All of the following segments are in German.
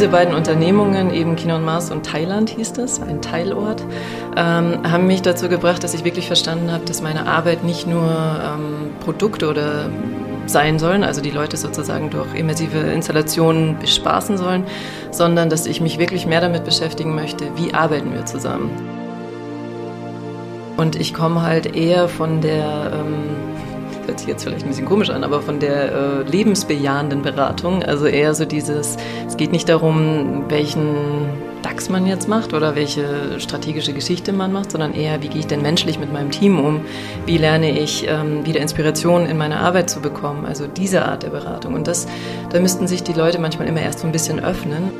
diese beiden Unternehmungen, eben Kino und Mars und Thailand hieß das, ein Teilort, ähm, haben mich dazu gebracht, dass ich wirklich verstanden habe, dass meine Arbeit nicht nur ähm, Produkte oder sein sollen, also die Leute sozusagen durch immersive Installationen bespaßen sollen, sondern dass ich mich wirklich mehr damit beschäftigen möchte, wie arbeiten wir zusammen. Und ich komme halt eher von der, ähm, hört sich jetzt vielleicht ein bisschen komisch an, aber von der äh, lebensbejahenden Beratung. Also eher so dieses, es geht nicht darum, welchen DAX man jetzt macht oder welche strategische Geschichte man macht, sondern eher, wie gehe ich denn menschlich mit meinem Team um? Wie lerne ich ähm, wieder Inspiration in meine Arbeit zu bekommen? Also diese Art der Beratung. Und das, da müssten sich die Leute manchmal immer erst so ein bisschen öffnen.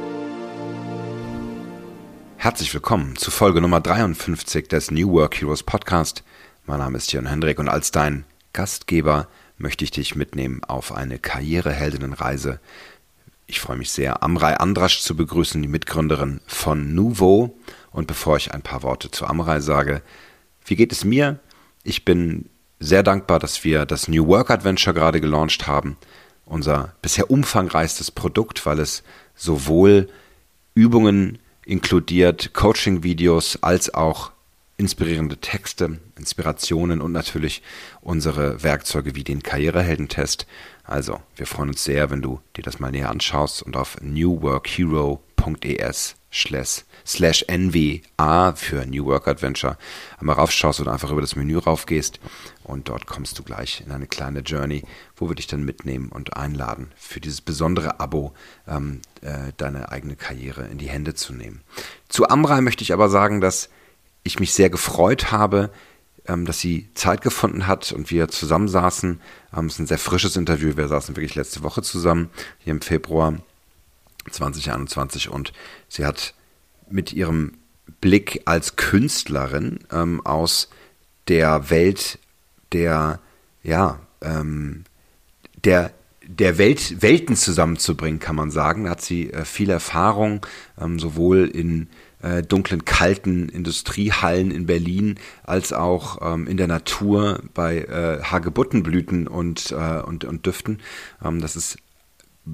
Herzlich willkommen zu Folge Nummer 53 des New Work Heroes Podcast. Mein Name ist Jörn Hendrik und als dein Gastgeber möchte ich dich mitnehmen auf eine Karriereheldinnenreise. Ich freue mich sehr, Amrei Andrasch zu begrüßen, die Mitgründerin von Nuvo. Und bevor ich ein paar Worte zu Amrei sage, wie geht es mir? Ich bin sehr dankbar, dass wir das New Work Adventure gerade gelauncht haben. Unser bisher umfangreichstes Produkt, weil es sowohl Übungen inkludiert Coaching-Videos als auch inspirierende Texte, Inspirationen und natürlich unsere Werkzeuge wie den Karriereheldentest. Also, wir freuen uns sehr, wenn du dir das mal näher anschaust und auf newworkhero.es slash NWA für New Work Adventure einmal raufschaust oder einfach über das Menü raufgehst und dort kommst du gleich in eine kleine Journey, wo wir dich dann mitnehmen und einladen, für dieses besondere Abo ähm, äh, deine eigene Karriere in die Hände zu nehmen. Zu Amrei möchte ich aber sagen, dass ich mich sehr gefreut habe, ähm, dass sie Zeit gefunden hat und wir zusammensaßen. Ähm, es ist ein sehr frisches Interview. Wir saßen wirklich letzte Woche zusammen, hier im Februar 2021 und sie hat mit ihrem Blick als Künstlerin ähm, aus der Welt der, ja, ähm, der, der Welt, Welten zusammenzubringen, kann man sagen. Da hat sie äh, viel Erfahrung, ähm, sowohl in äh, dunklen, kalten Industriehallen in Berlin als auch ähm, in der Natur bei äh, Hagebuttenblüten und, äh, und, und Düften. Ähm, das ist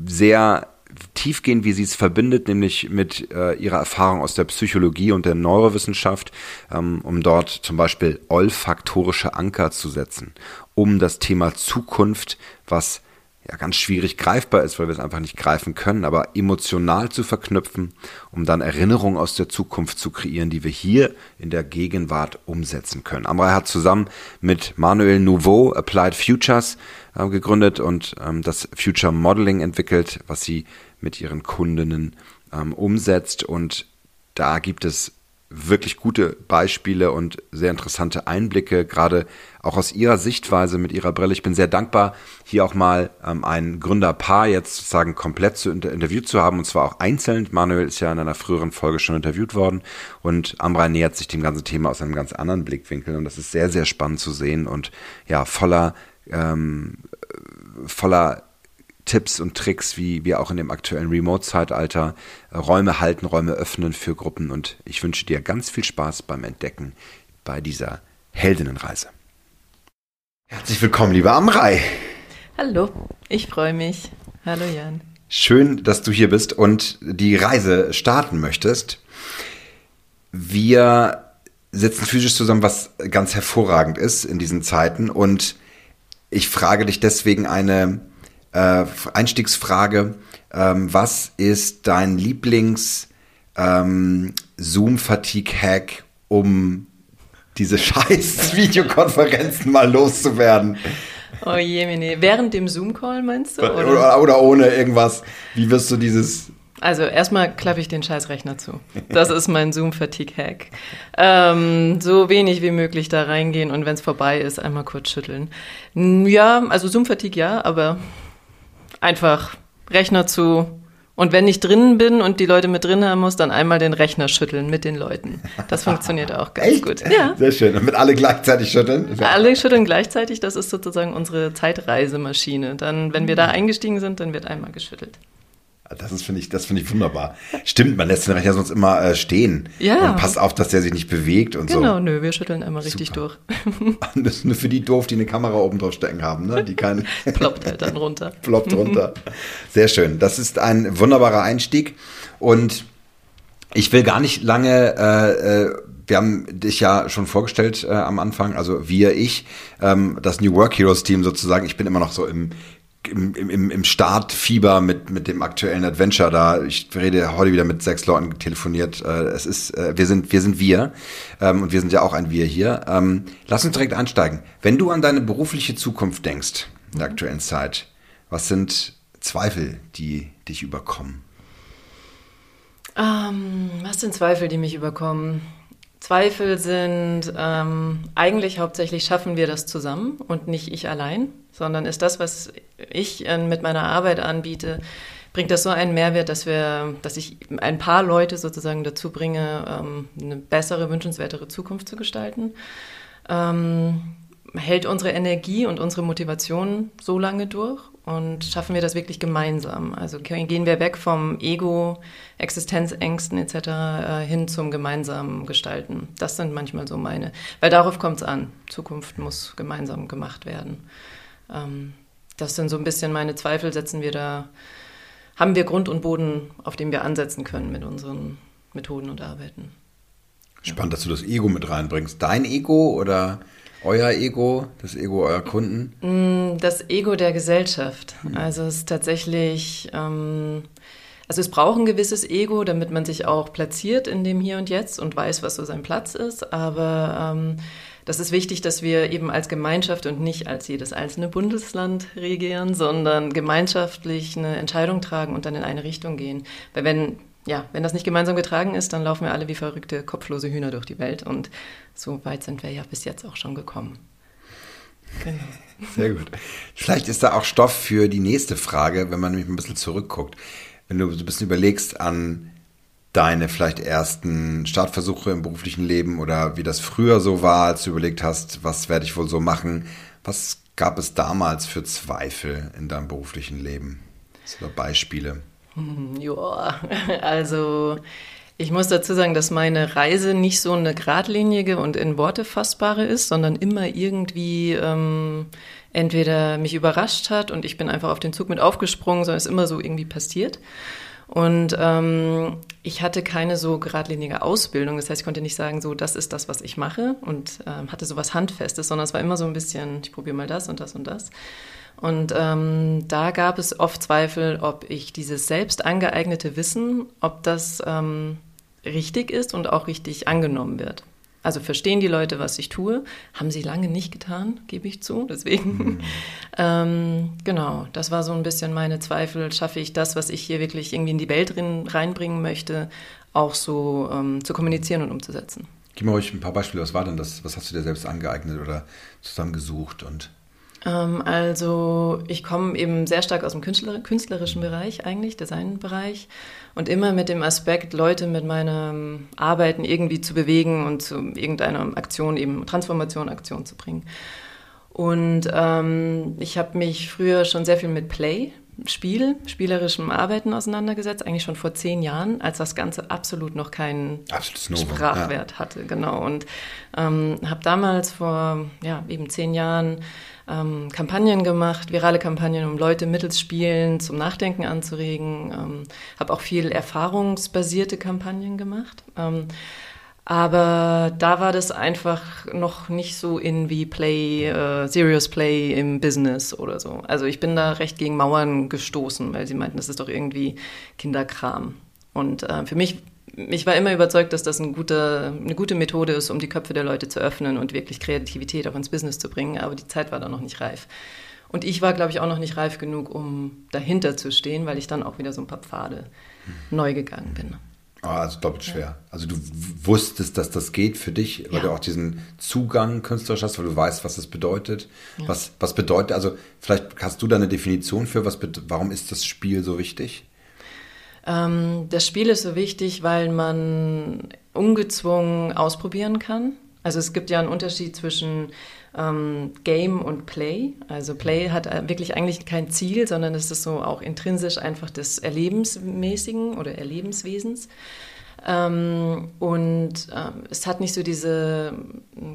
sehr tiefgehend, wie sie es verbindet, nämlich mit äh, ihrer Erfahrung aus der Psychologie und der Neurowissenschaft, ähm, um dort zum Beispiel olfaktorische Anker zu setzen, um das Thema Zukunft, was ja ganz schwierig greifbar ist, weil wir es einfach nicht greifen können, aber emotional zu verknüpfen, um dann Erinnerungen aus der Zukunft zu kreieren, die wir hier in der Gegenwart umsetzen können. Amrei hat zusammen mit Manuel Nouveau Applied Futures äh, gegründet und ähm, das Future Modeling entwickelt, was sie mit ihren Kundinnen ähm, umsetzt und da gibt es wirklich gute Beispiele und sehr interessante Einblicke, gerade auch aus Ihrer Sichtweise mit Ihrer Brille. Ich bin sehr dankbar, hier auch mal ähm, ein Gründerpaar jetzt sozusagen komplett zu inter interviewt zu haben und zwar auch einzeln. Manuel ist ja in einer früheren Folge schon interviewt worden und Amra nähert sich dem ganzen Thema aus einem ganz anderen Blickwinkel und das ist sehr, sehr spannend zu sehen und ja, voller, ähm, voller Tipps und Tricks, wie wir auch in dem aktuellen Remote-Zeitalter äh, Räume halten, Räume öffnen für Gruppen. Und ich wünsche dir ganz viel Spaß beim Entdecken bei dieser Heldinnenreise. Herzlich willkommen, liebe Amrei. Hallo, ich freue mich. Hallo Jan. Schön, dass du hier bist und die Reise starten möchtest. Wir sitzen physisch zusammen, was ganz hervorragend ist in diesen Zeiten. Und ich frage dich deswegen eine äh, Einstiegsfrage. Ähm, was ist dein Lieblings ähm, Zoom-Fatigue-Hack, um diese scheiß Videokonferenzen mal loszuwerden? Oh je, meine. Während dem Zoom-Call meinst du? Oder? Oder, oder ohne irgendwas. Wie wirst du dieses also erstmal klappe ich den Scheißrechner zu. Das ist mein Zoom-Fatigue-Hack. Ähm, so wenig wie möglich da reingehen und wenn es vorbei ist, einmal kurz schütteln. Ja, also Zoom-Fatigue ja, aber einfach Rechner zu. Und wenn ich drinnen bin und die Leute mit drin haben muss, dann einmal den Rechner schütteln mit den Leuten. Das funktioniert auch ganz Echt? gut. Ja. Sehr schön. Und mit alle gleichzeitig schütteln? Alle schütteln gleichzeitig. Das ist sozusagen unsere Zeitreisemaschine. Dann, wenn wir da eingestiegen sind, dann wird einmal geschüttelt. Das ist, finde ich, das finde ich wunderbar. Stimmt, man lässt den Rechner sonst immer äh, stehen. Ja. Und passt auf, dass der sich nicht bewegt und genau, so. Genau, nö, wir schütteln einmal richtig Super. durch. das ist nur für die doof, die eine Kamera oben drauf stecken haben, ne? Die keinen. Ploppt halt dann runter. Ploppt runter. Sehr schön. Das ist ein wunderbarer Einstieg. Und ich will gar nicht lange, äh, äh, wir haben dich ja schon vorgestellt äh, am Anfang, also wir, ich, ähm, das New Work Heroes Team sozusagen. Ich bin immer noch so im, im, im, im Startfieber mit, mit dem aktuellen Adventure da. Ich rede heute wieder mit sechs Leuten telefoniert. Äh, es ist, äh, wir sind, wir sind wir. Ähm, und wir sind ja auch ein Wir hier. Ähm, lass uns direkt einsteigen. Wenn du an deine berufliche Zukunft denkst, in der aktuellen Zeit, was sind Zweifel, die dich überkommen? Ähm, was sind Zweifel, die mich überkommen? Zweifel sind ähm, eigentlich hauptsächlich schaffen wir das zusammen und nicht ich allein, sondern ist das, was ich äh, mit meiner Arbeit anbiete, bringt das so einen Mehrwert, dass wir, dass ich ein paar Leute sozusagen dazu bringe, ähm, eine bessere, wünschenswertere Zukunft zu gestalten. Ähm, hält unsere Energie und unsere Motivation so lange durch und schaffen wir das wirklich gemeinsam? Also gehen wir weg vom Ego, Existenzängsten etc. Äh, hin zum gemeinsamen Gestalten. Das sind manchmal so meine, weil darauf kommt es an. Zukunft muss gemeinsam gemacht werden. Ähm, das sind so ein bisschen meine Zweifel, setzen wir da, haben wir Grund und Boden, auf dem wir ansetzen können mit unseren Methoden und Arbeiten. Spannend, dass du das Ego mit reinbringst. Dein Ego oder euer Ego, das Ego eurer Kunden? Mm, das Ego der Gesellschaft. Also es ist tatsächlich, ähm, also es braucht ein gewisses Ego, damit man sich auch platziert in dem Hier und Jetzt und weiß, was so sein Platz ist. Aber ähm, das ist wichtig, dass wir eben als Gemeinschaft und nicht als jedes einzelne Bundesland regieren, sondern gemeinschaftlich eine Entscheidung tragen und dann in eine Richtung gehen. Weil wenn ja, wenn das nicht gemeinsam getragen ist, dann laufen wir alle wie verrückte, kopflose Hühner durch die Welt. Und so weit sind wir ja bis jetzt auch schon gekommen. Genau. Sehr gut. Vielleicht ist da auch Stoff für die nächste Frage, wenn man nämlich ein bisschen zurückguckt. Wenn du ein bisschen überlegst an deine vielleicht ersten Startversuche im beruflichen Leben oder wie das früher so war, als du überlegt hast, was werde ich wohl so machen. Was gab es damals für Zweifel in deinem beruflichen Leben? Oder Beispiele? Ja, also ich muss dazu sagen, dass meine Reise nicht so eine geradlinige und in Worte fassbare ist, sondern immer irgendwie ähm, entweder mich überrascht hat und ich bin einfach auf den Zug mit aufgesprungen, sondern es ist immer so irgendwie passiert. Und ähm, ich hatte keine so geradlinige Ausbildung. Das heißt, ich konnte nicht sagen, so, das ist das, was ich mache und ähm, hatte so was Handfestes, sondern es war immer so ein bisschen, ich probiere mal das und das und das. Und ähm, da gab es oft Zweifel, ob ich dieses selbst angeeignete Wissen, ob das ähm, richtig ist und auch richtig angenommen wird. Also verstehen die Leute, was ich tue? Haben sie lange nicht getan, gebe ich zu. Deswegen, mhm. ähm, genau, das war so ein bisschen meine Zweifel. Schaffe ich das, was ich hier wirklich irgendwie in die Welt reinbringen möchte, auch so ähm, zu kommunizieren und umzusetzen? Gib mir euch ein paar Beispiele. Was war denn das? Was hast du dir selbst angeeignet oder zusammengesucht und also ich komme eben sehr stark aus dem Künstler künstlerischen Bereich eigentlich, Designbereich und immer mit dem Aspekt, Leute mit meinem Arbeiten irgendwie zu bewegen und zu irgendeiner Aktion, eben Transformation, Aktion zu bringen. Und ähm, ich habe mich früher schon sehr viel mit Play, Spiel, spielerischem Arbeiten auseinandergesetzt, eigentlich schon vor zehn Jahren, als das Ganze absolut noch keinen Sprachwert ja. hatte, genau. Und ähm, habe damals vor ja, eben zehn Jahren ähm, Kampagnen gemacht, virale Kampagnen, um Leute mittels Spielen zum Nachdenken anzuregen. Ähm, habe auch viel erfahrungsbasierte Kampagnen gemacht. Ähm, aber da war das einfach noch nicht so in wie Play, äh, Serious Play im Business oder so. Also ich bin da recht gegen Mauern gestoßen, weil sie meinten, das ist doch irgendwie Kinderkram. Und äh, für mich ich war immer überzeugt, dass das ein guter, eine gute Methode ist, um die Köpfe der Leute zu öffnen und wirklich Kreativität auch ins Business zu bringen. Aber die Zeit war da noch nicht reif. Und ich war, glaube ich, auch noch nicht reif genug, um dahinter zu stehen, weil ich dann auch wieder so ein paar Pfade hm. neu gegangen bin. Ah, also doppelt schwer. Ja. Also du wusstest, dass das geht für dich, weil ja. du auch diesen Zugang künstlerisch hast, weil du weißt, was das bedeutet. Ja. Was, was bedeutet, also vielleicht hast du da eine Definition für, was, warum ist das Spiel so wichtig? Ähm, das Spiel ist so wichtig, weil man ungezwungen ausprobieren kann. Also es gibt ja einen Unterschied zwischen ähm, Game und Play. Also Play hat äh, wirklich eigentlich kein Ziel, sondern es ist so auch intrinsisch einfach des Erlebensmäßigen oder Erlebenswesens. Ähm, und ähm, es hat nicht so diese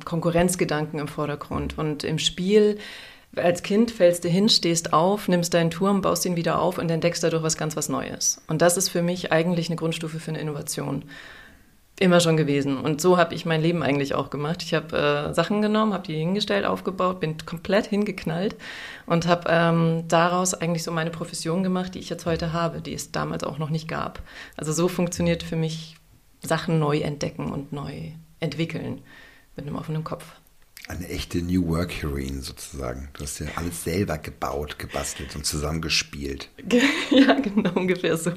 Konkurrenzgedanken im Vordergrund. Und im Spiel als Kind fällst du hin, stehst auf, nimmst deinen Turm, baust ihn wieder auf und entdeckst dadurch was ganz was Neues. Und das ist für mich eigentlich eine Grundstufe für eine Innovation. Immer schon gewesen. Und so habe ich mein Leben eigentlich auch gemacht. Ich habe äh, Sachen genommen, habe die hingestellt, aufgebaut, bin komplett hingeknallt und habe ähm, daraus eigentlich so meine Profession gemacht, die ich jetzt heute habe, die es damals auch noch nicht gab. Also so funktioniert für mich Sachen neu entdecken und neu entwickeln mit einem offenen Kopf. Eine echte New Work Heroine sozusagen. Du hast ja alles selber gebaut, gebastelt und zusammengespielt. ja, genau, ungefähr so.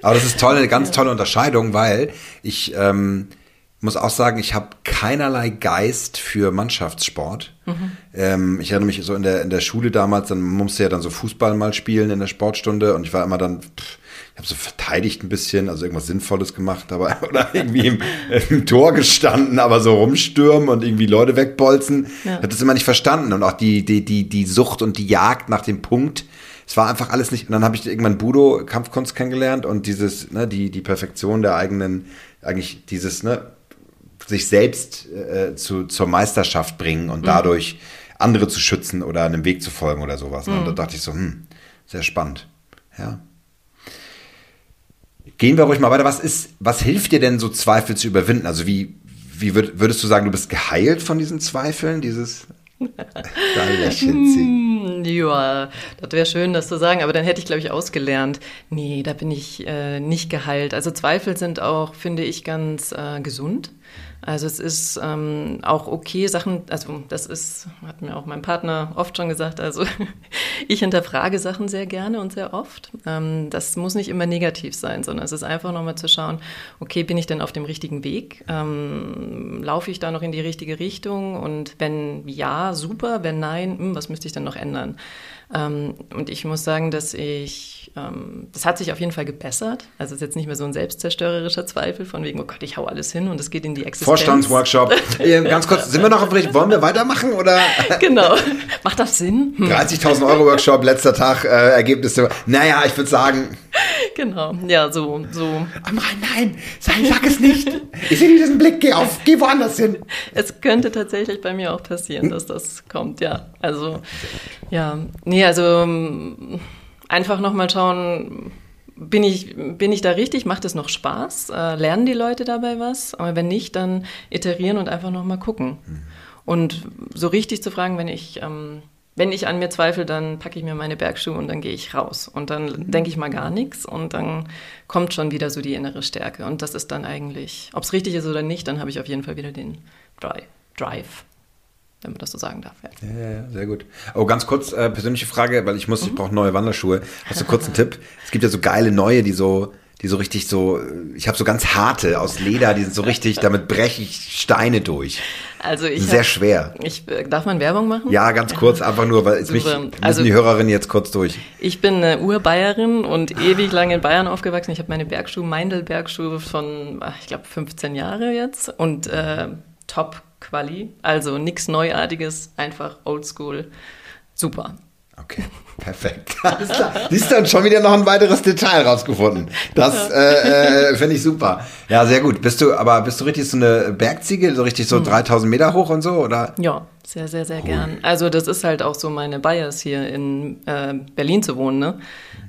Aber das ist toll, eine ganz tolle Unterscheidung, weil ich ähm, muss auch sagen, ich habe keinerlei Geist für Mannschaftssport. Mhm. Ähm, ich erinnere mich so in der, in der Schule damals, dann musste ja dann so Fußball mal spielen in der Sportstunde und ich war immer dann, pff, ich habe so verteidigt ein bisschen, also irgendwas Sinnvolles gemacht, aber oder irgendwie im, im Tor gestanden, aber so rumstürmen und irgendwie Leute wegbolzen. Ja. Ich habe das immer nicht verstanden und auch die, die, die, die Sucht und die Jagd nach dem Punkt es war einfach alles nicht. Und dann habe ich irgendwann Budo Kampfkunst kennengelernt und dieses, ne, die, die Perfektion der eigenen, eigentlich dieses, ne, sich selbst äh, zu, zur Meisterschaft bringen und mhm. dadurch andere zu schützen oder einem Weg zu folgen oder sowas. Ne? Und da mhm. dachte ich so, hm, sehr spannend. Ja. Gehen wir ruhig mal weiter. Was ist, was hilft dir denn so Zweifel zu überwinden? Also wie, wie würd, würdest du sagen, du bist geheilt von diesen Zweifeln? Dieses da lächeln sie. Ja, das wäre schön, das zu sagen, aber dann hätte ich, glaube ich, ausgelernt. Nee, da bin ich äh, nicht geheilt. Also Zweifel sind auch, finde ich, ganz äh, gesund. Also es ist ähm, auch okay, Sachen, also das ist, hat mir auch mein Partner oft schon gesagt, also ich hinterfrage Sachen sehr gerne und sehr oft. Ähm, das muss nicht immer negativ sein, sondern es ist einfach nochmal zu schauen, okay, bin ich denn auf dem richtigen Weg? Ähm, laufe ich da noch in die richtige Richtung? Und wenn ja, super, wenn nein, hm, was müsste ich denn noch ändern? Ähm, und ich muss sagen, dass ich, ähm, das hat sich auf jeden Fall gebessert. Also es ist jetzt nicht mehr so ein selbstzerstörerischer Zweifel von wegen, oh Gott, ich hau alles hin und es geht in die Existenz. Vorstandsworkshop. Ganz kurz, sind wir noch auf richtig, wollen wir weitermachen oder? Genau. Macht das Sinn? Hm. 30.000 Euro Workshop, letzter Tag, äh, Ergebnisse. Naja, ich würde sagen. Genau, ja, so, so. Aber nein, sag, sag es nicht. Ich sehe diesen Blick, geh auf, geh woanders hin. Es könnte tatsächlich bei mir auch passieren, dass das kommt, ja. Also, ja, nee, also einfach nochmal schauen, bin ich, bin ich da richtig? Macht es noch Spaß? Äh, lernen die Leute dabei was? Aber wenn nicht, dann iterieren und einfach nochmal gucken. Mhm. Und so richtig zu fragen, wenn ich, ähm, wenn ich an mir zweifle, dann packe ich mir meine Bergschuhe und dann gehe ich raus. Und dann mhm. denke ich mal gar nichts und dann kommt schon wieder so die innere Stärke. Und das ist dann eigentlich, ob es richtig ist oder nicht, dann habe ich auf jeden Fall wieder den Drive wenn man das so sagen darf. Ja, ja, ja sehr gut. Oh, ganz kurz, äh, persönliche Frage, weil ich muss, mhm. ich brauche neue Wanderschuhe. Hast du kurz einen Tipp? Es gibt ja so geile neue, die so, die so richtig so, ich habe so ganz harte aus Leder, die sind so richtig, damit breche ich Steine durch. Also ich sehr hab, schwer. Ich, äh, darf man Werbung machen? Ja, ganz kurz, einfach nur, weil es mich also, die Hörerinnen jetzt kurz durch. Ich bin eine Urbayerin und ewig lang in Bayern aufgewachsen. Ich habe meine Bergschuhe, Meindl-Bergschuhe von, ich glaube, 15 Jahre jetzt und äh, top Quali. Also nichts Neuartiges, einfach oldschool. Super. Okay, perfekt. Alles klar. Siehst du, dann schon wieder noch ein weiteres Detail rausgefunden. Das äh, äh, finde ich super. Ja, sehr gut. Bist du, aber bist du richtig so eine Bergziege, so richtig so 3000 hm. Meter hoch und so, oder? Ja, sehr, sehr, sehr cool. gern. Also das ist halt auch so meine Bias hier in äh, Berlin zu wohnen, ne?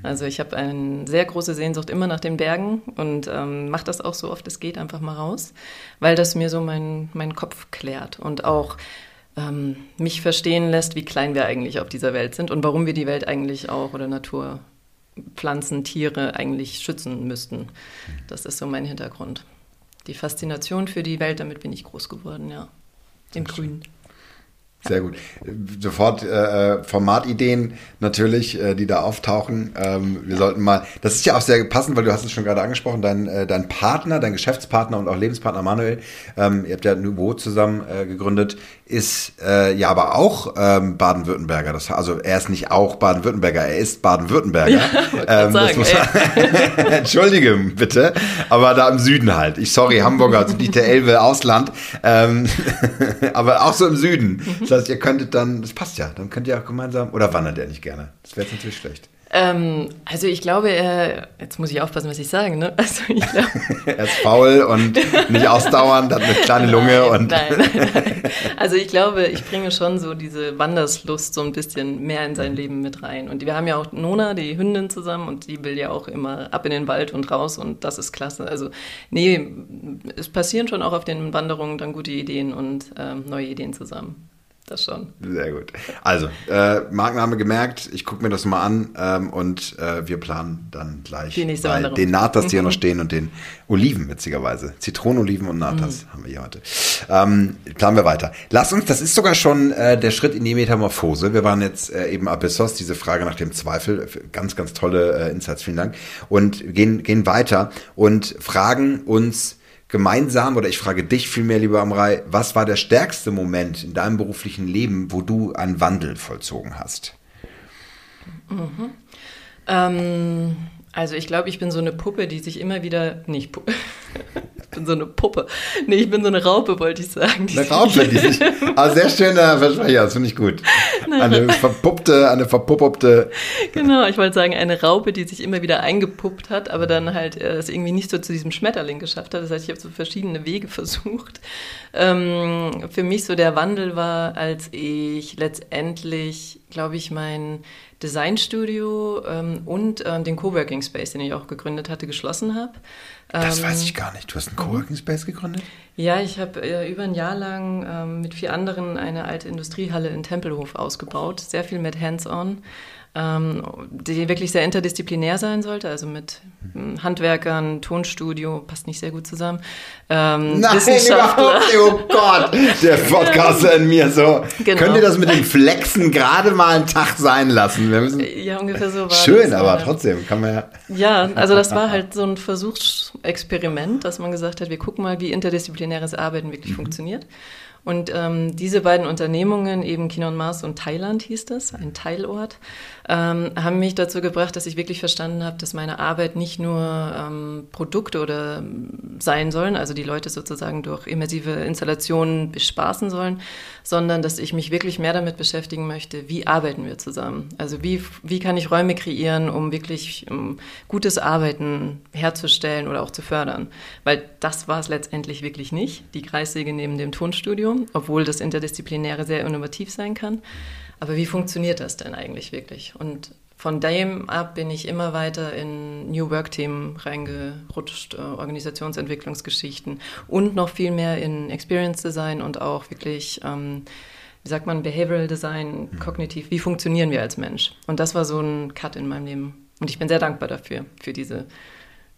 Also ich habe eine sehr große Sehnsucht immer nach den Bergen und ähm, mache das auch so oft es geht einfach mal raus, weil das mir so meinen mein Kopf klärt und auch ähm, mich verstehen lässt, wie klein wir eigentlich auf dieser Welt sind und warum wir die Welt eigentlich auch oder Natur, Pflanzen, Tiere eigentlich schützen müssten. Das ist so mein Hintergrund. Die Faszination für die Welt, damit bin ich groß geworden, ja. Im Grün. Sehr gut. Sofort äh, Formatideen natürlich, äh, die da auftauchen. Ähm, wir sollten mal, das ist ja auch sehr passend, weil du hast es schon gerade angesprochen, dein, äh, dein Partner, dein Geschäftspartner und auch Lebenspartner Manuel, ähm, ihr habt ja Nouveau zusammen äh, gegründet, ist äh, ja aber auch ähm, Baden-Württemberger. Das, also er ist nicht auch Baden-Württemberger, er ist Baden-Württemberger. Ja, ähm, sagen, Entschuldige bitte, aber da im Süden halt. Ich sorry, Hamburger, also nicht der Elbe Ausland, ähm, aber auch so im Süden. Das heißt, ihr könntet dann, das passt ja, dann könnt ihr auch gemeinsam, oder wandert ihr nicht gerne? Das wäre jetzt natürlich schlecht. Ähm, also ich glaube, er, jetzt muss ich aufpassen, was ich sage, ne? Also ich glaube, er ist faul und nicht ausdauernd, hat eine kleine Lunge nein, und. Nein, nein, nein. Also ich glaube, ich bringe schon so diese Wanderslust so ein bisschen mehr in sein Leben mit rein. Und wir haben ja auch Nona, die Hündin zusammen, und die will ja auch immer ab in den Wald und raus und das ist klasse. Also nee, es passieren schon auch auf den Wanderungen dann gute Ideen und ähm, neue Ideen zusammen das schon. Sehr gut. Also, äh, Markenname gemerkt, ich gucke mir das mal an ähm, und äh, wir planen dann gleich Die nächste Wanderung. den Natas, die hier noch stehen und den Oliven, witzigerweise. Zitronenoliven und Natas mhm. haben wir hier heute. Ähm, planen wir weiter. Lass uns, das ist sogar schon äh, der Schritt in die Metamorphose. Wir waren jetzt äh, eben Abyssos, diese Frage nach dem Zweifel. Ganz, ganz tolle äh, Insights, vielen Dank. Und gehen, gehen weiter und fragen uns, gemeinsam, oder ich frage dich vielmehr, lieber Amrei, was war der stärkste Moment in deinem beruflichen Leben, wo du einen Wandel vollzogen hast? Mhm. Ähm, also ich glaube, ich bin so eine Puppe, die sich immer wieder, nicht Puppe, ich bin so eine Puppe, nee, ich bin so eine Raupe, wollte ich sagen. Eine Raupe, die sich, ah, sehr schöner Versprecher, das finde ich gut. Eine verpuppte, eine verpuppte. Genau, ich wollte sagen, eine Raupe, die sich immer wieder eingepuppt hat, aber dann halt äh, es irgendwie nicht so zu diesem Schmetterling geschafft hat. Das heißt, ich habe so verschiedene Wege versucht. Ähm, für mich so der Wandel war, als ich letztendlich, glaube ich, mein Designstudio ähm, und ähm, den Coworking Space, den ich auch gegründet hatte, geschlossen habe. Das weiß ich gar nicht. Du hast einen Coworking Space gegründet? Ja, ich habe äh, über ein Jahr lang ähm, mit vier anderen eine alte Industriehalle in Tempelhof ausgebaut. Sehr viel mit Hands-on ähm, die wirklich sehr interdisziplinär sein sollte, also mit hm, Handwerkern, Tonstudio, passt nicht sehr gut zusammen. Ähm, Nein, Wissenschaftler. oh Gott, der Podcaster in mir so. Genau. Könnt ihr das mit dem Flexen gerade mal einen Tag sein lassen? Wir müssen ja, ungefähr so war Schön, das, aber trotzdem kann man ja. Ja, also das war halt so ein Versuchsexperiment, dass man gesagt hat, wir gucken mal, wie interdisziplinäres Arbeiten wirklich mhm. funktioniert. Und ähm, diese beiden Unternehmungen, eben Kinon Mars und Thailand hieß das, ein Teilort, ähm, haben mich dazu gebracht, dass ich wirklich verstanden habe, dass meine Arbeit nicht nur ähm, Produkte oder ähm, sein sollen, also die Leute sozusagen durch immersive Installationen bespaßen sollen, sondern dass ich mich wirklich mehr damit beschäftigen möchte, wie arbeiten wir zusammen? Also wie, wie kann ich Räume kreieren, um wirklich um gutes Arbeiten herzustellen oder auch zu fördern? Weil das war es letztendlich wirklich nicht, die Kreissäge neben dem Tonstudio, obwohl das Interdisziplinäre sehr innovativ sein kann. Aber wie funktioniert das denn eigentlich wirklich? Und von dem ab bin ich immer weiter in New Work-Themen reingerutscht, äh, Organisationsentwicklungsgeschichten und noch viel mehr in Experience Design und auch wirklich, ähm, wie sagt man, Behavioral Design, mhm. kognitiv. Wie funktionieren wir als Mensch? Und das war so ein Cut in meinem Leben. Und ich bin sehr dankbar dafür, für diese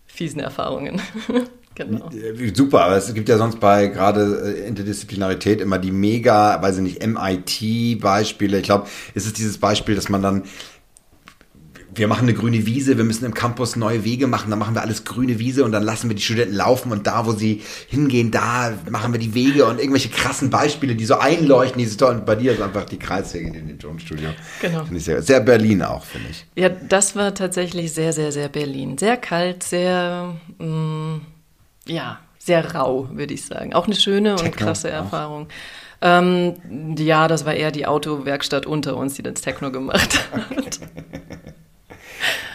fiesen Erfahrungen. Genau. Äh, super, aber es gibt ja sonst bei gerade äh, Interdisziplinarität immer die mega, weiß ich nicht, MIT-Beispiele. Ich glaube, es ist dieses Beispiel, dass man dann wir machen eine grüne Wiese, wir müssen im Campus neue Wege machen, dann machen wir alles grüne Wiese und dann lassen wir die Studenten laufen und da, wo sie hingehen, da machen wir die Wege und irgendwelche krassen Beispiele, die so einleuchten, die so toll. Und bei dir ist einfach die Kreiswege in dem Tonstudio. Genau. Finde ich sehr, sehr Berlin auch, finde ich. Ja, das war tatsächlich sehr, sehr, sehr Berlin. Sehr kalt, sehr, mh, mm, ja, sehr rau, würde ich sagen. Auch eine schöne und Techno krasse Erfahrung. Ähm, ja, das war eher die Autowerkstatt unter uns, die das Techno gemacht hat.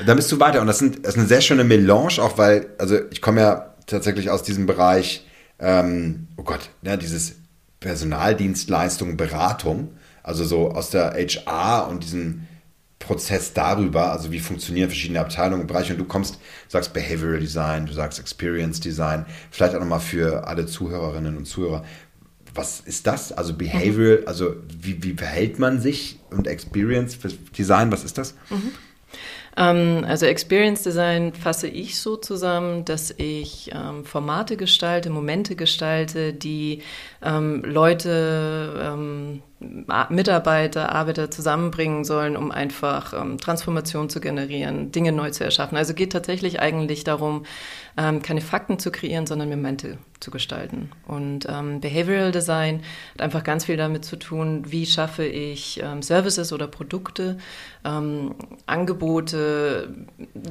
Da bist du weiter. Und das, sind, das ist eine sehr schöne Melange, auch weil, also ich komme ja tatsächlich aus diesem Bereich, ähm, oh Gott, ja, dieses Personaldienstleistung, Beratung, also so aus der HR und diesem Prozess darüber, also wie funktionieren verschiedene Abteilungen und Bereiche. Und du kommst, sagst Behavioral Design, du sagst Experience Design, vielleicht auch nochmal für alle Zuhörerinnen und Zuhörer. Was ist das? Also Behavioral, also wie, wie verhält man sich und Experience Design, was ist das? Mhm. Ähm, also Experience Design fasse ich so zusammen, dass ich ähm, Formate gestalte, Momente gestalte, die ähm, Leute, ähm, Mitarbeiter, Arbeiter zusammenbringen sollen, um einfach ähm, Transformation zu generieren, Dinge neu zu erschaffen. Also geht tatsächlich eigentlich darum, ähm, keine Fakten zu kreieren, sondern Momente zu gestalten. Und ähm, Behavioral Design hat einfach ganz viel damit zu tun, wie schaffe ich ähm, Services oder Produkte, ähm, Angebote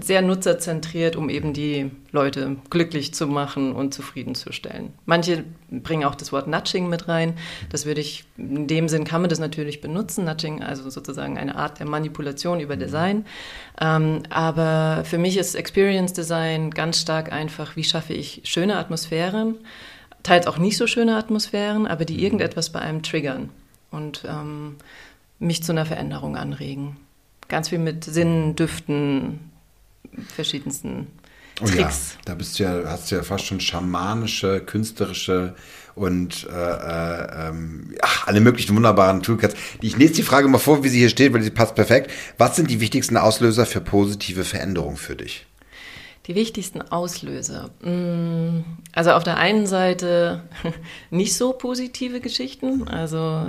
sehr nutzerzentriert, um eben die Leute glücklich zu machen und zufriedenzustellen. Manche bringen auch das Wort Nudging mit rein. Das würde ich in dem Sinne Sinn kann man das natürlich benutzen, Nudging, also sozusagen eine Art der Manipulation über Design. Ähm, aber für mich ist Experience Design ganz stark einfach, wie schaffe ich schöne Atmosphären, teils auch nicht so schöne Atmosphären, aber die irgendetwas bei einem triggern und ähm, mich zu einer Veränderung anregen. Ganz viel mit Sinnen, Düften, verschiedensten Oh Tricks. Ja, da bist du ja, hast du ja fast schon schamanische, künstlerische und äh, äh, ähm, ach, alle möglichen wunderbaren Toolkits. Ich lese die Frage mal vor, wie sie hier steht, weil sie passt perfekt. Was sind die wichtigsten Auslöser für positive Veränderung für dich? Die wichtigsten Auslöser. Mm, also auf der einen Seite nicht so positive Geschichten. Also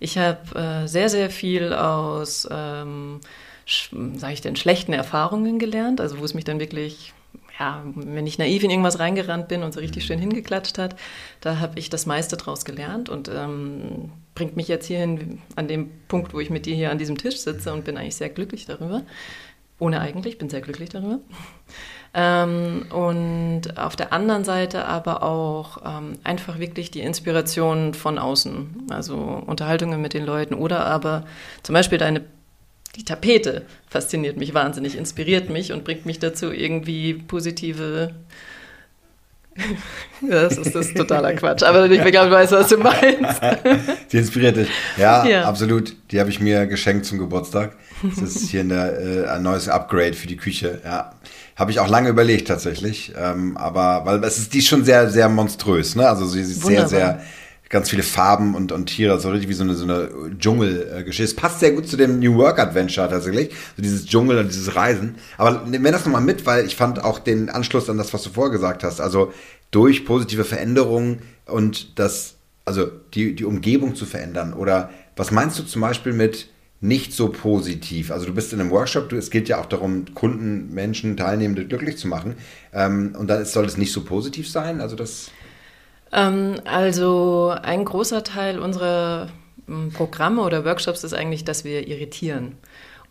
ich habe äh, sehr, sehr viel aus, ähm, sage ich denn, schlechten Erfahrungen gelernt. Also wo es mich dann wirklich ja, wenn ich naiv in irgendwas reingerannt bin und so richtig schön hingeklatscht hat, da habe ich das meiste draus gelernt und ähm, bringt mich jetzt hierhin an dem Punkt, wo ich mit dir hier an diesem Tisch sitze und bin eigentlich sehr glücklich darüber. Ohne eigentlich, bin sehr glücklich darüber. Ähm, und auf der anderen Seite aber auch ähm, einfach wirklich die Inspiration von außen, also Unterhaltungen mit den Leuten oder aber zum Beispiel deine die Tapete fasziniert mich wahnsinnig, inspiriert mich und bringt mich dazu, irgendwie positive. das ist das totaler Quatsch, aber ich glaube, du weißt, was du meinst. Die inspiriert dich. Ja, ja. absolut. Die habe ich mir geschenkt zum Geburtstag. Das ist hier eine, äh, ein neues Upgrade für die Küche. Ja, habe ich auch lange überlegt tatsächlich. Ähm, aber weil es ist die ist schon sehr, sehr monströs. Ne? Also sie ist Wunderbar. sehr, sehr ganz viele Farben und, und Tiere, so richtig wie so eine, so eine Dschungelgeschichte. Es passt sehr gut zu dem New Work Adventure tatsächlich, so dieses Dschungel und dieses Reisen. Aber nimm das nochmal mit, weil ich fand auch den Anschluss an das, was du vorher gesagt hast, also durch positive Veränderungen und das, also die, die Umgebung zu verändern. Oder was meinst du zum Beispiel mit nicht so positiv? Also du bist in einem Workshop, du, es geht ja auch darum, Kunden, Menschen, Teilnehmende glücklich zu machen. Ähm, und dann soll es nicht so positiv sein? Also das. Ähm, also ein großer Teil unserer hm, Programme oder Workshops ist eigentlich, dass wir irritieren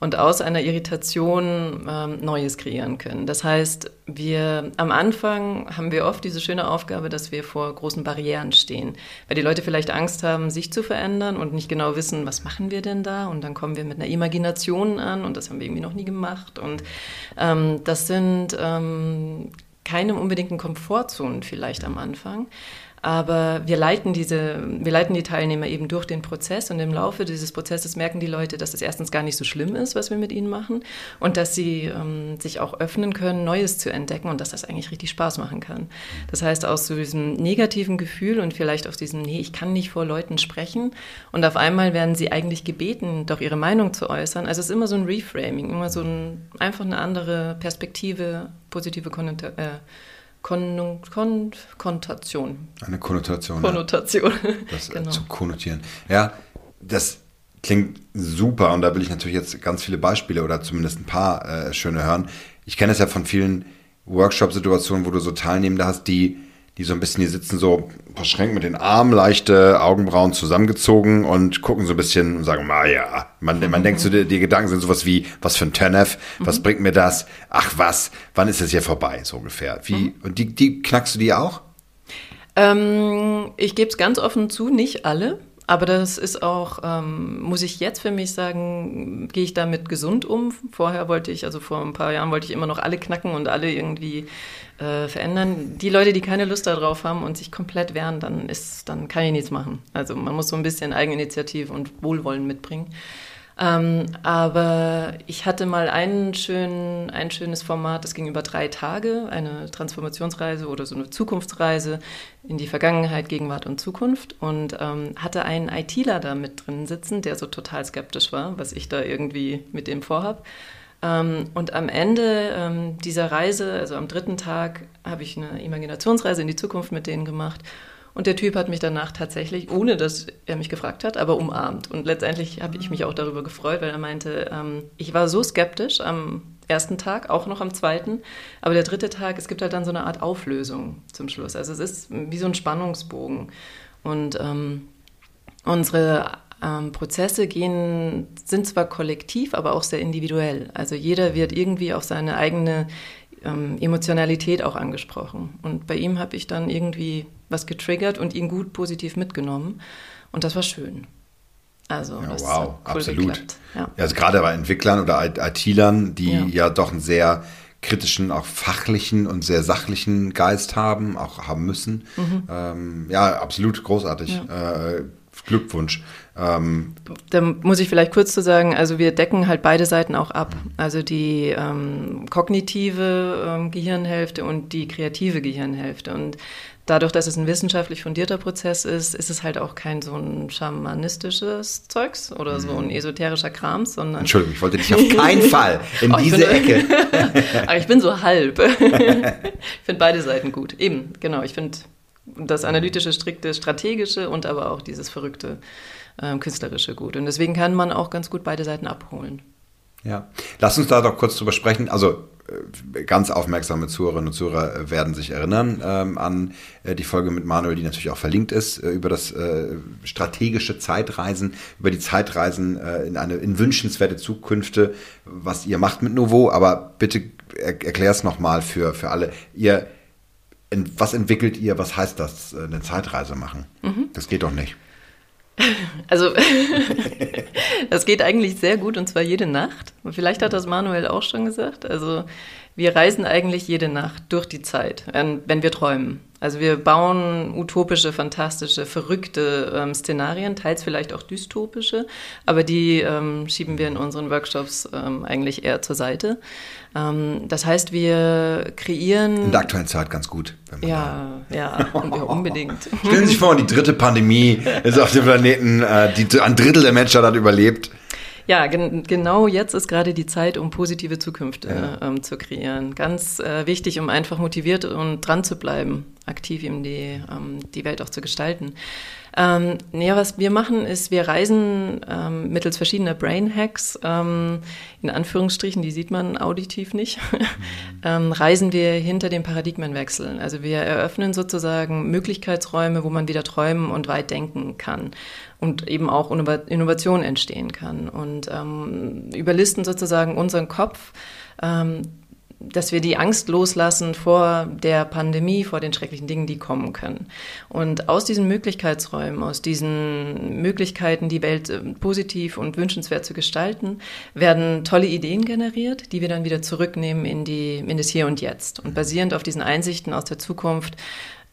und aus einer Irritation ähm, Neues kreieren können. Das heißt, wir am Anfang haben wir oft diese schöne Aufgabe, dass wir vor großen Barrieren stehen, weil die Leute vielleicht Angst haben, sich zu verändern und nicht genau wissen, was machen wir denn da? Und dann kommen wir mit einer Imagination an und das haben wir irgendwie noch nie gemacht. Und ähm, das sind ähm, keine unbedingten Komfortzonen vielleicht am Anfang. Aber wir leiten diese, wir leiten die Teilnehmer eben durch den Prozess und im Laufe dieses Prozesses merken die Leute, dass es erstens gar nicht so schlimm ist, was wir mit ihnen machen und dass sie ähm, sich auch öffnen können, Neues zu entdecken und dass das eigentlich richtig Spaß machen kann. Das heißt, aus so diesem negativen Gefühl und vielleicht aus diesem, nee, ich kann nicht vor Leuten sprechen und auf einmal werden sie eigentlich gebeten, doch ihre Meinung zu äußern. Also es ist immer so ein Reframing, immer so ein, einfach eine andere Perspektive, positive Konnotation. Äh, Kon Kon Konnotation. Eine Konnotation. Konnotation. Ja. Das äh, genau. zu konnotieren. Ja, das klingt super und da will ich natürlich jetzt ganz viele Beispiele oder zumindest ein paar äh, schöne hören. Ich kenne es ja von vielen Workshop-Situationen, wo du so Teilnehmende hast, die die so ein bisschen, die sitzen so verschränkt mit den Armen, leichte Augenbrauen zusammengezogen und gucken so ein bisschen und sagen, ah ja, man, man mhm. denkt so, die, die, Gedanken sind sowas wie, was für ein Turnef, was mhm. bringt mir das? Ach was, wann ist es hier vorbei, so ungefähr. Wie, mhm. Und die, die knackst du die auch? Ähm, ich gebe es ganz offen zu, nicht alle. Aber das ist auch, ähm, muss ich jetzt für mich sagen, gehe ich damit gesund um. Vorher wollte ich, also vor ein paar Jahren wollte ich immer noch alle knacken und alle irgendwie äh, verändern. Die Leute, die keine Lust darauf haben und sich komplett wehren, dann ist, dann kann ich nichts machen. Also man muss so ein bisschen Eigeninitiative und Wohlwollen mitbringen. Ähm, aber ich hatte mal einen schönen, ein schönes Format, das ging über drei Tage, eine Transformationsreise oder so eine Zukunftsreise in die Vergangenheit, Gegenwart und Zukunft und ähm, hatte einen ITler da mit drin sitzen, der so total skeptisch war, was ich da irgendwie mit dem vorhab. Ähm, und am Ende ähm, dieser Reise, also am dritten Tag, habe ich eine Imaginationsreise in die Zukunft mit denen gemacht und der Typ hat mich danach tatsächlich, ohne dass er mich gefragt hat, aber umarmt. Und letztendlich habe ich mich auch darüber gefreut, weil er meinte, ähm, ich war so skeptisch am ersten Tag, auch noch am zweiten. Aber der dritte Tag, es gibt halt dann so eine Art Auflösung zum Schluss. Also es ist wie so ein Spannungsbogen. Und ähm, unsere ähm, Prozesse gehen, sind zwar kollektiv, aber auch sehr individuell. Also jeder wird irgendwie auf seine eigene ähm, Emotionalität auch angesprochen. Und bei ihm habe ich dann irgendwie was getriggert und ihn gut positiv mitgenommen. Und das war schön. Also Ja, das wow, cool absolut. Ja. Also gerade bei Entwicklern oder IT-Lern, die Ja. ja. doch einen sehr kritischen, auch fachlichen und sehr sachlichen Geist haben, auch haben müssen. Ähm, ja, absolut großartig. Äh, Glückwunsch. Ähm, Da muss ich vielleicht kurz zu sagen, also wir decken halt beide Seiten auch ab. Also die ähm, kognitive ähm, Gehirnhälfte und die kreative Gehirnhälfte. Und dadurch, dass es ein wissenschaftlich fundierter Prozess ist, ist es halt auch kein so ein schamanistisches Zeugs oder so ein esoterischer Krams, sondern Entschuldigung, ich wollte dich auf keinen Fall in Oh, diese Ecke. Aber ich bin so halb. ich finde beide Seiten gut. Eben, genau. Ich finde das analytische, strikte, strategische und aber auch dieses verrückte, ähm, künstlerische gut. Und deswegen kann man auch ganz gut beide Seiten abholen. Ja, lass uns da doch kurz drüber sprechen. Also äh, ganz aufmerksame Zuhörerinnen und Zuhörer äh, werden sich erinnern ähm, an äh, die Folge mit Manuel, die natürlich auch verlinkt ist, äh, über das äh, strategische Zeitreisen, über die Zeitreisen äh, in eine in wünschenswerte Zukünfte, was ihr macht mit Novo. Aber bitte er, erklär es nochmal für, für alle. Ihr, in, was entwickelt ihr, was heißt das, äh, eine Zeitreise machen? Das geht doch nicht. Also, das geht eigentlich sehr gut und zwar jede Nacht. Vielleicht hat das Manuel auch schon gesagt. Also, wir reisen eigentlich jede Nacht durch die Zeit, wenn wir träumen. Also, wir bauen utopische, fantastische, verrückte ähm, Szenarien, teils vielleicht auch dystopische, aber die ähm, schieben wir in unseren Workshops ähm, eigentlich eher zur Seite. Ähm, das heißt, wir kreieren. In der aktuellen Zeit ganz gut. ja, ja, ja, unbedingt. Stellen Sie sich vor, die dritte Pandemie ist auf dem Planeten, äh, die, ein Drittel der Menschheit hat überlebt. Ja, gen genau jetzt ist gerade die Zeit, um positive Zukünfte ähm, zu kreieren. Ganz äh, wichtig, um einfach motiviert und dran zu bleiben, aktiv eben die, ähm, die Welt auch zu gestalten. Ähm, ja, was wir machen, ist, wir reisen ähm, mittels verschiedener Brain Hacks, ähm, in Anführungsstrichen, die sieht man auditiv nicht, ähm, reisen wir hinter den Paradigmenwechseln. Also wir eröffnen sozusagen Möglichkeitsräume, wo man wieder träumen und weit denken kann und eben auch Innova- Innovation entstehen kann. Und ähm, überlisten sozusagen unseren Kopf, ähm, dass wir die Angst loslassen vor der Pandemie, vor den schrecklichen Dingen, die kommen können. Und aus diesen Möglichkeitsräumen, aus diesen Möglichkeiten, die Welt äh, positiv und wünschenswert zu gestalten, werden tolle Ideen generiert, die wir dann wieder zurücknehmen in, die, in das Hier und Jetzt. Und basierend auf diesen Einsichten aus der Zukunft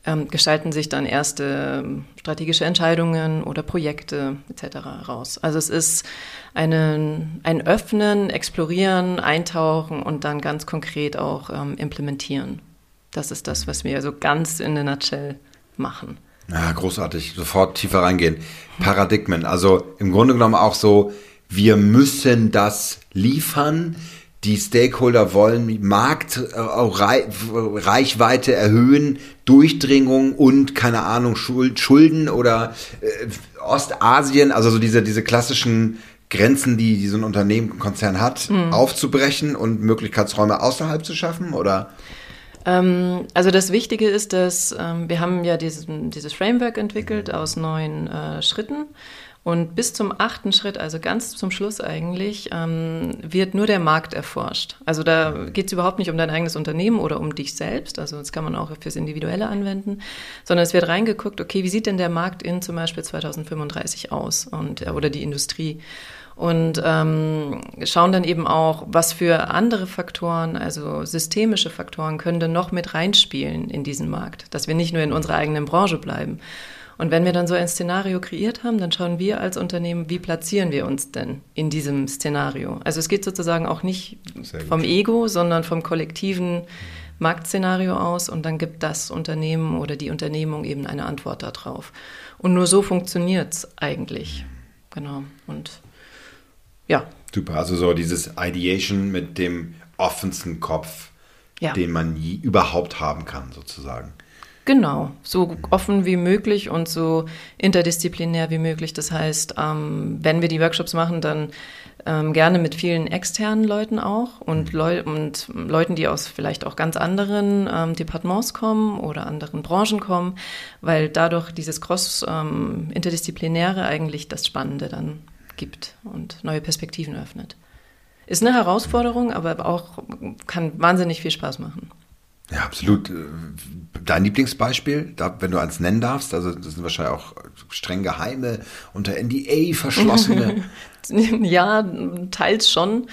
ähm, gestalten sich dann erste ähm, strategische Entscheidungen oder Projekte etc. raus. Also es ist eine, ein Öffnen, Explorieren, Eintauchen und dann ganz konkret auch ähm, implementieren. Das ist das, was wir so ganz in der Nutshell machen. Ja, großartig. Sofort tiefer reingehen. Paradigmen. Also im Grunde genommen auch so, wir müssen das liefern. Die Stakeholder wollen Marktreichweite erhöhen, Durchdringung und keine Ahnung, Schuld, Schulden oder äh, Ostasien, also so diese, diese klassischen Grenzen, die, die so ein Unternehmen, ein Konzern hat, aufzubrechen und Möglichkeitsräume außerhalb zu schaffen? Oder? Ähm, also das Wichtige ist, dass ähm, wir haben ja diesen, dieses Framework entwickelt aus neun äh, Schritten. Und bis zum achten Schritt, also ganz zum Schluss eigentlich, ähm, wird nur der Markt erforscht. Also da geht es überhaupt nicht um dein eigenes Unternehmen oder um dich selbst, also das kann man auch fürs Individuelle anwenden, sondern es wird reingeguckt, okay, wie sieht denn der Markt in zum Beispiel 2035 aus und, äh, oder die Industrie? Und ähm, schauen dann eben auch, was für andere Faktoren, also systemische Faktoren, können denn noch mit reinspielen in diesen Markt, dass wir nicht nur in unserer eigenen Branche bleiben. Und wenn wir dann so ein Szenario kreiert haben, dann schauen wir als Unternehmen, wie platzieren wir uns denn in diesem Szenario. Also es geht sozusagen auch nicht vom Ego, sondern vom kollektiven Marktszenario aus und dann gibt das Unternehmen oder die Unternehmung eben eine Antwort darauf. Und nur so funktioniert es eigentlich. Genau. Und ja, Super, also so dieses Ideation mit dem offensten Kopf, Ja. den man je überhaupt haben kann, sozusagen. Genau, so offen wie möglich und so interdisziplinär wie möglich. Das heißt, ähm, wenn wir die Workshops machen, dann ähm, gerne mit vielen externen Leuten auch und, Leu und Leuten, die aus vielleicht auch ganz anderen ähm, Departements kommen oder anderen Branchen kommen, weil dadurch dieses Cross-Interdisziplinäre eigentlich das Spannende dann gibt und neue Perspektiven öffnet. Ist eine Herausforderung, aber auch kann wahnsinnig viel Spaß machen. Ja, absolut. Dein Lieblingsbeispiel, da, wenn du eins nennen darfst, also das sind wahrscheinlich auch streng geheime, unter NDA verschlossene. ja, teils schon.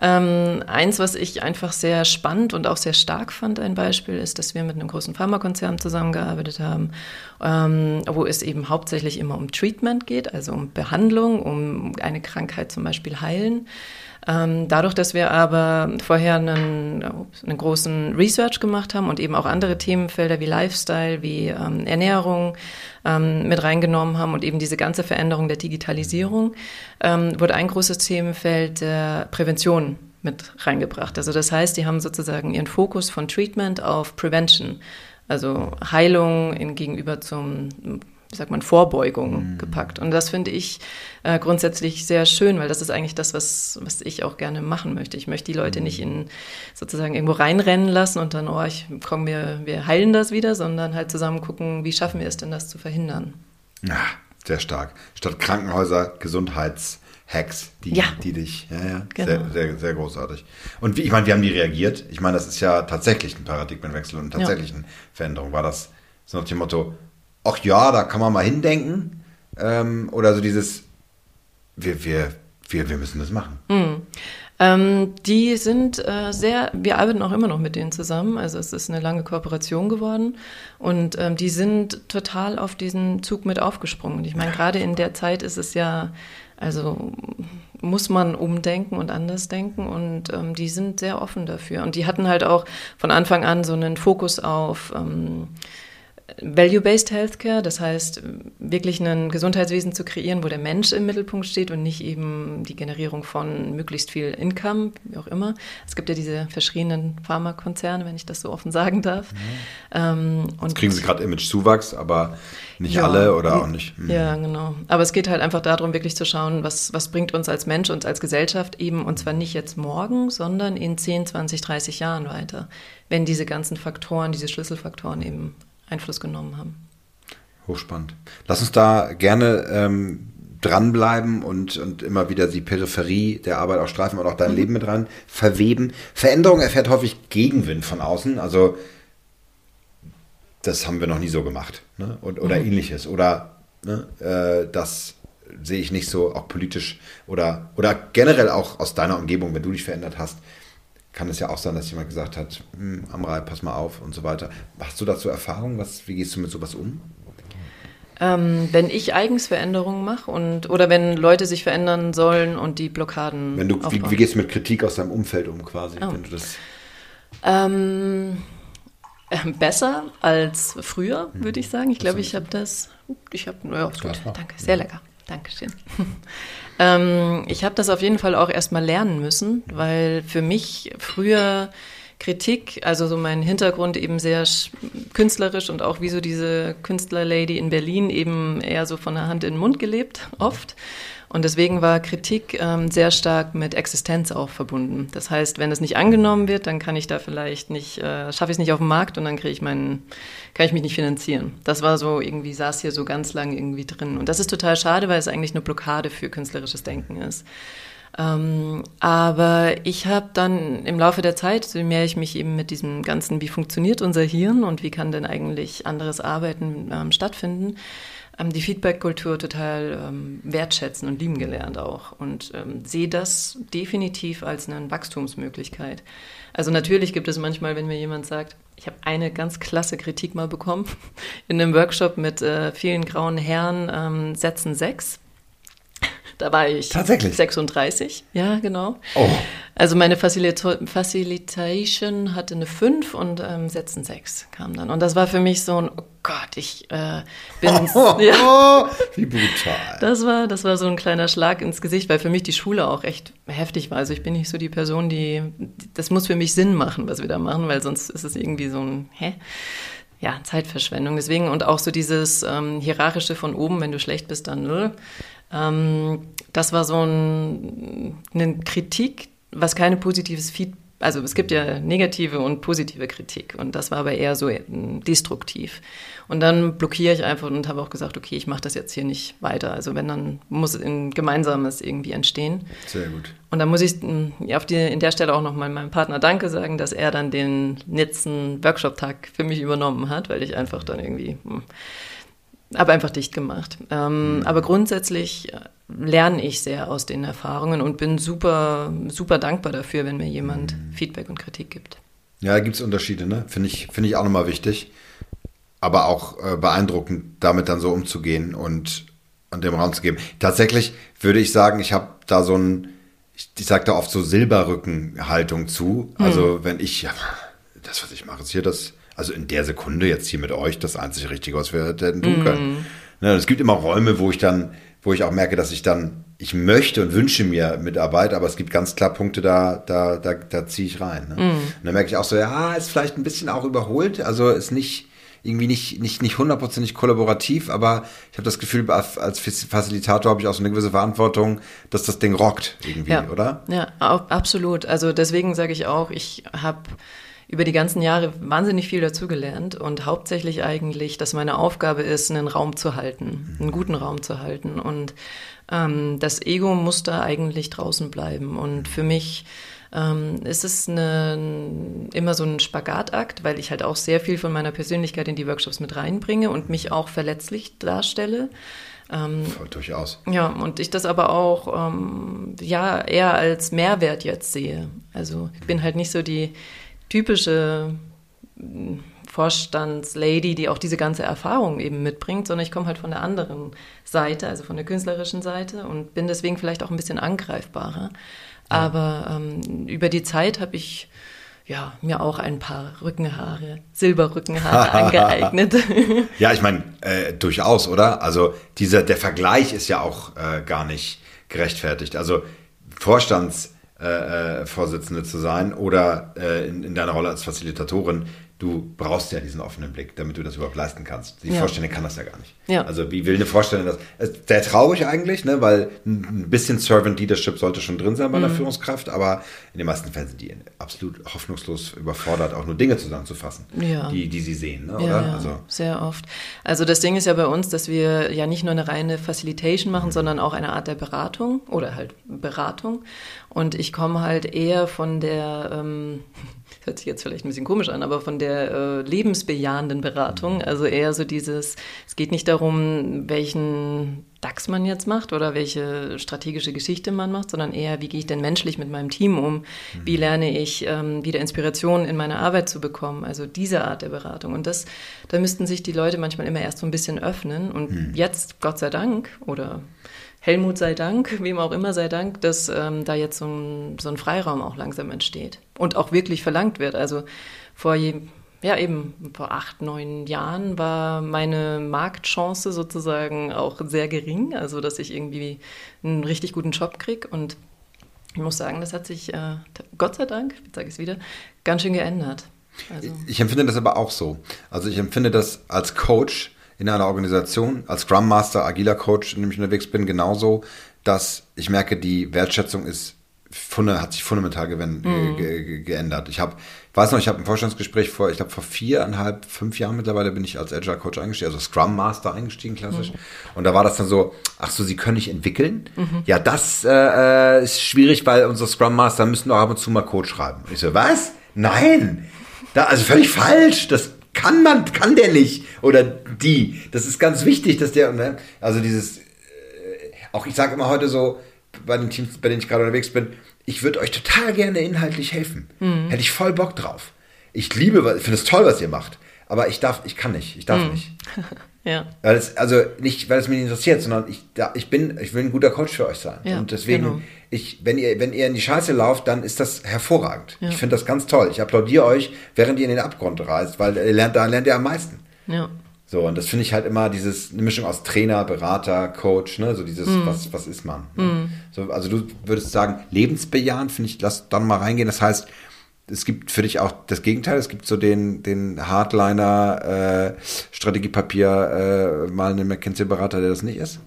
Ähm, eins, was ich einfach sehr spannend und auch sehr stark fand, ein Beispiel, ist, dass wir mit einem großen Pharmakonzern zusammengearbeitet haben, ähm, wo es eben hauptsächlich immer um Treatment geht, also um Behandlung, um eine Krankheit zum Beispiel heilen. Ähm, dadurch, dass wir aber vorher einen, einen, großen Research gemacht haben und eben auch andere Themenfelder wie Lifestyle, wie ähm, Ernährung ähm, mit reingenommen haben und eben diese ganze Veränderung der Digitalisierung, ähm, wurde ein großes Themenfeld der Prävention mit reingebracht. Also das heißt, die haben sozusagen ihren Fokus von Treatment auf Prevention, also Heilung in, gegenüber zum wie sagt man, Vorbeugung mhm. gepackt. Und das finde ich äh, grundsätzlich sehr schön, weil das ist eigentlich das, was, was ich auch gerne machen möchte. Ich möchte die Leute mhm. nicht in sozusagen irgendwo reinrennen lassen und dann, oh, ich komm, wir, wir heilen das wieder, sondern halt zusammen gucken, wie schaffen wir es denn, das zu verhindern. Ja, sehr stark. Statt Krankenhäuser, Gesundheitshacks, die, ja. die dich, ja, ja, genau. sehr, sehr, sehr großartig. Und wie, ich meine, wie haben die reagiert? Ich meine, das ist ja tatsächlich ein Paradigmenwechsel und tatsächlich ja. eine Veränderung. War das so nach dem Motto, ach ja, da kann man mal hindenken. Ähm, oder so dieses, wir, wir, wir, wir müssen das machen. Mhm. Ähm, die sind äh, sehr, wir arbeiten auch immer noch mit denen zusammen, also es ist eine lange Kooperation geworden und ähm, die sind total auf diesen Zug mit aufgesprungen. Und ich meine, gerade in der Zeit ist es ja, also muss man umdenken und anders denken und ähm, die sind sehr offen dafür. Und die hatten halt auch von Anfang an so einen Fokus auf ähm, Value-Based Healthcare, das heißt, wirklich ein Gesundheitswesen zu kreieren, wo der Mensch im Mittelpunkt steht und nicht eben die Generierung von möglichst viel Income, wie auch immer. Es gibt ja diese verschrienen Pharmakonzerne, wenn ich das so offen sagen darf. Mhm. Ähm, und Jetzt kriegen sie gerade Image-Zuwachs, aber nicht ja, alle oder auch nicht. Mhm. Ja, genau. Aber es geht halt einfach darum, wirklich zu schauen, was, was bringt uns als Mensch und als Gesellschaft eben, und zwar nicht jetzt morgen, sondern in 10, 20, 30 Jahren weiter, wenn diese ganzen Faktoren, diese Schlüsselfaktoren eben Einfluss genommen haben. Hochspannend. Lass uns da gerne ähm, dranbleiben und, und immer wieder die Peripherie der Arbeit auch streifen und auch dein mhm. Leben mit rein verweben. Veränderung erfährt häufig Gegenwind von außen. Also das haben wir noch nie so gemacht. Ne? Und, oder mhm. ähnliches. Oder ne? äh, das sehe ich nicht so, auch politisch oder, oder generell auch aus deiner Umgebung, wenn du dich verändert hast kann es ja auch sein, dass jemand gesagt hat, hm, Amrei, pass mal auf und so weiter. Hast du dazu Erfahrung? Was, wie gehst du mit sowas um? Ähm, wenn ich eigens Veränderungen mache und oder wenn Leute sich verändern sollen und die Blockaden. Wenn du, wie, wie, gehst du mit Kritik aus deinem Umfeld um quasi? Oh. Wenn du das ähm, äh, besser als früher, hm. würde ich sagen. Ich glaube, ich habe das. Ich habe, ja, gut, danke, sehr lecker. Dankeschön. ähm, ich habe das auf jeden Fall auch erstmal lernen müssen, weil für mich früher Kritik, also so mein Hintergrund eben sehr künstlerisch und auch wie so diese Künstlerlady in Berlin eben eher so von der Hand in den Mund gelebt, oft. Und deswegen war Kritik ähm, sehr stark mit Existenz auch verbunden. Das heißt, wenn es nicht angenommen wird, dann kann ich da vielleicht nicht, äh, schaffe ich es nicht auf dem Markt und dann kriege ich meinen, kann ich mich nicht finanzieren. Das war so irgendwie, saß hier so ganz lang irgendwie drin. Und das ist total schade, weil es eigentlich eine Blockade für künstlerisches Denken ist. Ähm, aber ich habe dann im Laufe der Zeit, je mehr ich mich eben mit diesem ganzen, wie funktioniert unser Hirn und wie kann denn eigentlich anderes Arbeiten ähm, stattfinden, die Feedback-Kultur total ähm, wertschätzen und lieben gelernt auch und ähm, sehe das definitiv als eine Wachstumsmöglichkeit. Also natürlich gibt es manchmal, wenn mir jemand sagt, ich habe eine ganz klasse Kritik mal bekommen in einem Workshop mit äh, vielen grauen Herren, ähm, Sätzen 6 da war ich Tatsächlich? 36. Ja, genau. Oh. Also meine Facilita Facilitation hatte eine 5 und ähm, Sätzen 6 kam dann. Und das war für mich so ein, oh Gott, ich äh, bin... Oh, oh, ja. Wie brutal. Das war, das war so ein kleiner Schlag ins Gesicht, weil für mich die Schule auch echt heftig war. Also ich bin nicht so die Person, die... Das muss für mich Sinn machen, was wir da machen, weil sonst ist es irgendwie so ein... Hä? ja, Zeitverschwendung. Deswegen und auch so dieses ähm, hierarchische von oben, wenn du schlecht bist, dann null. Ähm, das war so ein, eine Kritik, was keine positives Feedback also es gibt ja negative und positive Kritik und das war aber eher so destruktiv. Und dann blockiere ich einfach und habe auch gesagt, okay, ich mache das jetzt hier nicht weiter. Also wenn, dann muss ein gemeinsames irgendwie entstehen. Sehr gut. Und dann muss ich hm, auf die, in der Stelle auch nochmal meinem Partner Danke sagen, dass er dann den letzten Workshop-Tag für mich übernommen hat, weil ich einfach dann irgendwie hm, habe einfach dicht gemacht. Ähm, mhm. Aber grundsätzlich äh, lerne ich sehr aus den Erfahrungen und bin super, super dankbar dafür, wenn mir jemand mhm. Feedback und Kritik gibt. Ja, da gibt es Unterschiede, ne? Finde ich, find ich auch nochmal wichtig. Aber auch äh, beeindruckend, damit dann so umzugehen und, und dem Raum zu geben. Tatsächlich würde ich sagen, ich habe da so ein, ich, ich sage da oft so Silberrückenhaltung zu. Also mhm. wenn ich, ja, das, was ich mache, ist hier das also in der Sekunde jetzt hier mit euch das einzige Richtige, was wir hätten tun können. Mm. Ne, es gibt immer Räume, wo ich dann, wo ich auch merke, dass ich dann, ich möchte und wünsche mir Mitarbeit, aber es gibt ganz klar Punkte, da, da, da, da ziehe ich rein. Ne? Mm. Und dann merke ich auch so, ja, ist vielleicht ein bisschen auch überholt, also ist nicht, irgendwie nicht, nicht, nicht hundertprozentig kollaborativ, aber ich habe das Gefühl, als Facilitator habe ich auch so eine gewisse Verantwortung, dass das Ding rockt irgendwie, ja. oder? Ja, absolut. Also deswegen sage ich auch, ich habe über die ganzen Jahre wahnsinnig viel dazugelernt und hauptsächlich eigentlich, dass meine Aufgabe ist, einen Raum zu halten, einen guten Raum zu halten. Und ähm, das Ego muss da eigentlich draußen bleiben. Und für mich ähm, ist es eine, immer so ein Spagatakt, weil ich halt auch sehr viel von meiner Persönlichkeit in die Workshops mit reinbringe und mich auch verletzlich darstelle. Ähm, Durchaus. Ja, und ich das aber auch ähm, ja eher als Mehrwert jetzt sehe. Also ich bin halt nicht so die typische hm, Vorstandslady, die auch diese ganze Erfahrung eben mitbringt, sondern ich komme halt von der anderen Seite, also von der künstlerischen Seite und bin deswegen vielleicht auch ein bisschen angreifbarer. Ja. Aber ähm, über die Zeit habe ich ja, mir auch ein paar Rückenhaare, Silberrückenhaare angeeignet. ja, ich meine, äh, durchaus, oder? Also dieser, der Vergleich ist ja auch äh, gar nicht gerechtfertigt. Also Vorstands äh, äh, Vorsitzende zu sein oder äh, in, in, deiner Rolle als Facilitatorin, du brauchst ja diesen offenen Blick, damit du das überhaupt leisten kannst. Die ja. Vorstände kann das ja gar nicht. Ja. Also wie will eine Vorstellung das? Sehr traurig eigentlich, ne, weil ein bisschen Servant Leadership sollte schon drin sein bei einer mhm. Führungskraft, aber in den meisten Fällen sind die absolut hoffnungslos überfordert, auch nur Dinge zusammenzufassen, ja. die, die sie sehen, ne, oder? Ja, also. sehr oft. Also das Ding ist ja bei uns, dass wir ja nicht nur eine reine Facilitation machen, mhm. sondern auch eine Art der Beratung oder halt Beratung. Und ich komme halt eher von der ähm, hört sich jetzt vielleicht ein bisschen komisch an, aber von der äh, lebensbejahenden Beratung. Mhm. Also eher so dieses, es geht nicht darum, welchen DAX man jetzt macht oder welche strategische Geschichte man macht, sondern eher, wie gehe ich denn menschlich mit meinem Team um? Wie mhm. lerne ich ähm, wieder Inspiration in meine Arbeit zu bekommen? Also diese Art der Beratung. Und das, da müssten sich die Leute manchmal immer erst so ein bisschen öffnen. Und hm. jetzt, Gott sei Dank, oder Helmut sei Dank, wem auch immer sei Dank, dass ähm, da jetzt so ein, so ein Freiraum auch langsam entsteht und auch wirklich verlangt wird. Also vor je, ja eben vor acht, neun Jahren war meine Marktchance sozusagen auch sehr gering, also dass ich irgendwie einen richtig guten Job kriege und ich muss sagen, das hat sich, äh, Gott sei Dank, jetzt sage ich es wieder, ganz schön geändert. Also. Ich empfinde das aber auch so. Also ich empfinde das als Coach in einer Organisation, als Scrum Master, agiler Coach, in dem ich unterwegs bin, genauso, dass ich merke, die Wertschätzung ist hat sich fundamental gewend, mhm. ge, ge, geändert. Ich habe, weiß noch, ich habe ein Vorstandsgespräch vor, ich glaube vor viereinhalb, fünf Jahren mittlerweile bin ich als Agile Coach eingestiegen, also Scrum Master eingestiegen, klassisch. Mhm. Und da war das dann so, ach so, Sie können nicht entwickeln? Mhm. Ja, das äh, äh ist schwierig, weil unsere Scrum Master müssen doch ab und zu mal Code schreiben. Ich so, was? Nein! Da, also völlig falsch. Das kann man, kann der nicht. Oder die. Das ist ganz wichtig, dass der, ne? also dieses, äh, auch ich sage immer heute so, bei den Teams, bei denen ich gerade unterwegs bin, ich würde euch total gerne inhaltlich helfen. Mhm. Hätte ich voll Bock drauf. Ich liebe, ich finde es toll, was ihr macht. Aber ich darf, ich kann nicht, ich darf mhm. nicht. ja. Weil es, also nicht, weil es mich interessiert, sondern ich, da, ich bin, ich will ein guter Coach für euch sein. Ja, und deswegen, genau. ich, wenn ihr, wenn ihr in die Scheiße lauft, dann ist das hervorragend. Ja. Ich finde das ganz toll. Ich applaudiere euch, während ihr in den Abgrund reist, weil ihr lernt, da lernt ihr am meisten. Ja. So, und das finde ich halt immer dieses, eine Mischung aus Trainer, Berater, Coach, ne, so dieses, mm. was, was ist man? Ne? Mm. So, also du würdest sagen, lebensbejahend, finde ich, lass dann mal reingehen. Das heißt, es gibt für dich auch das Gegenteil. Es gibt so den, den Hardliner, äh, Strategiepapier, äh, mal einen McKinsey-Berater, der das nicht ist?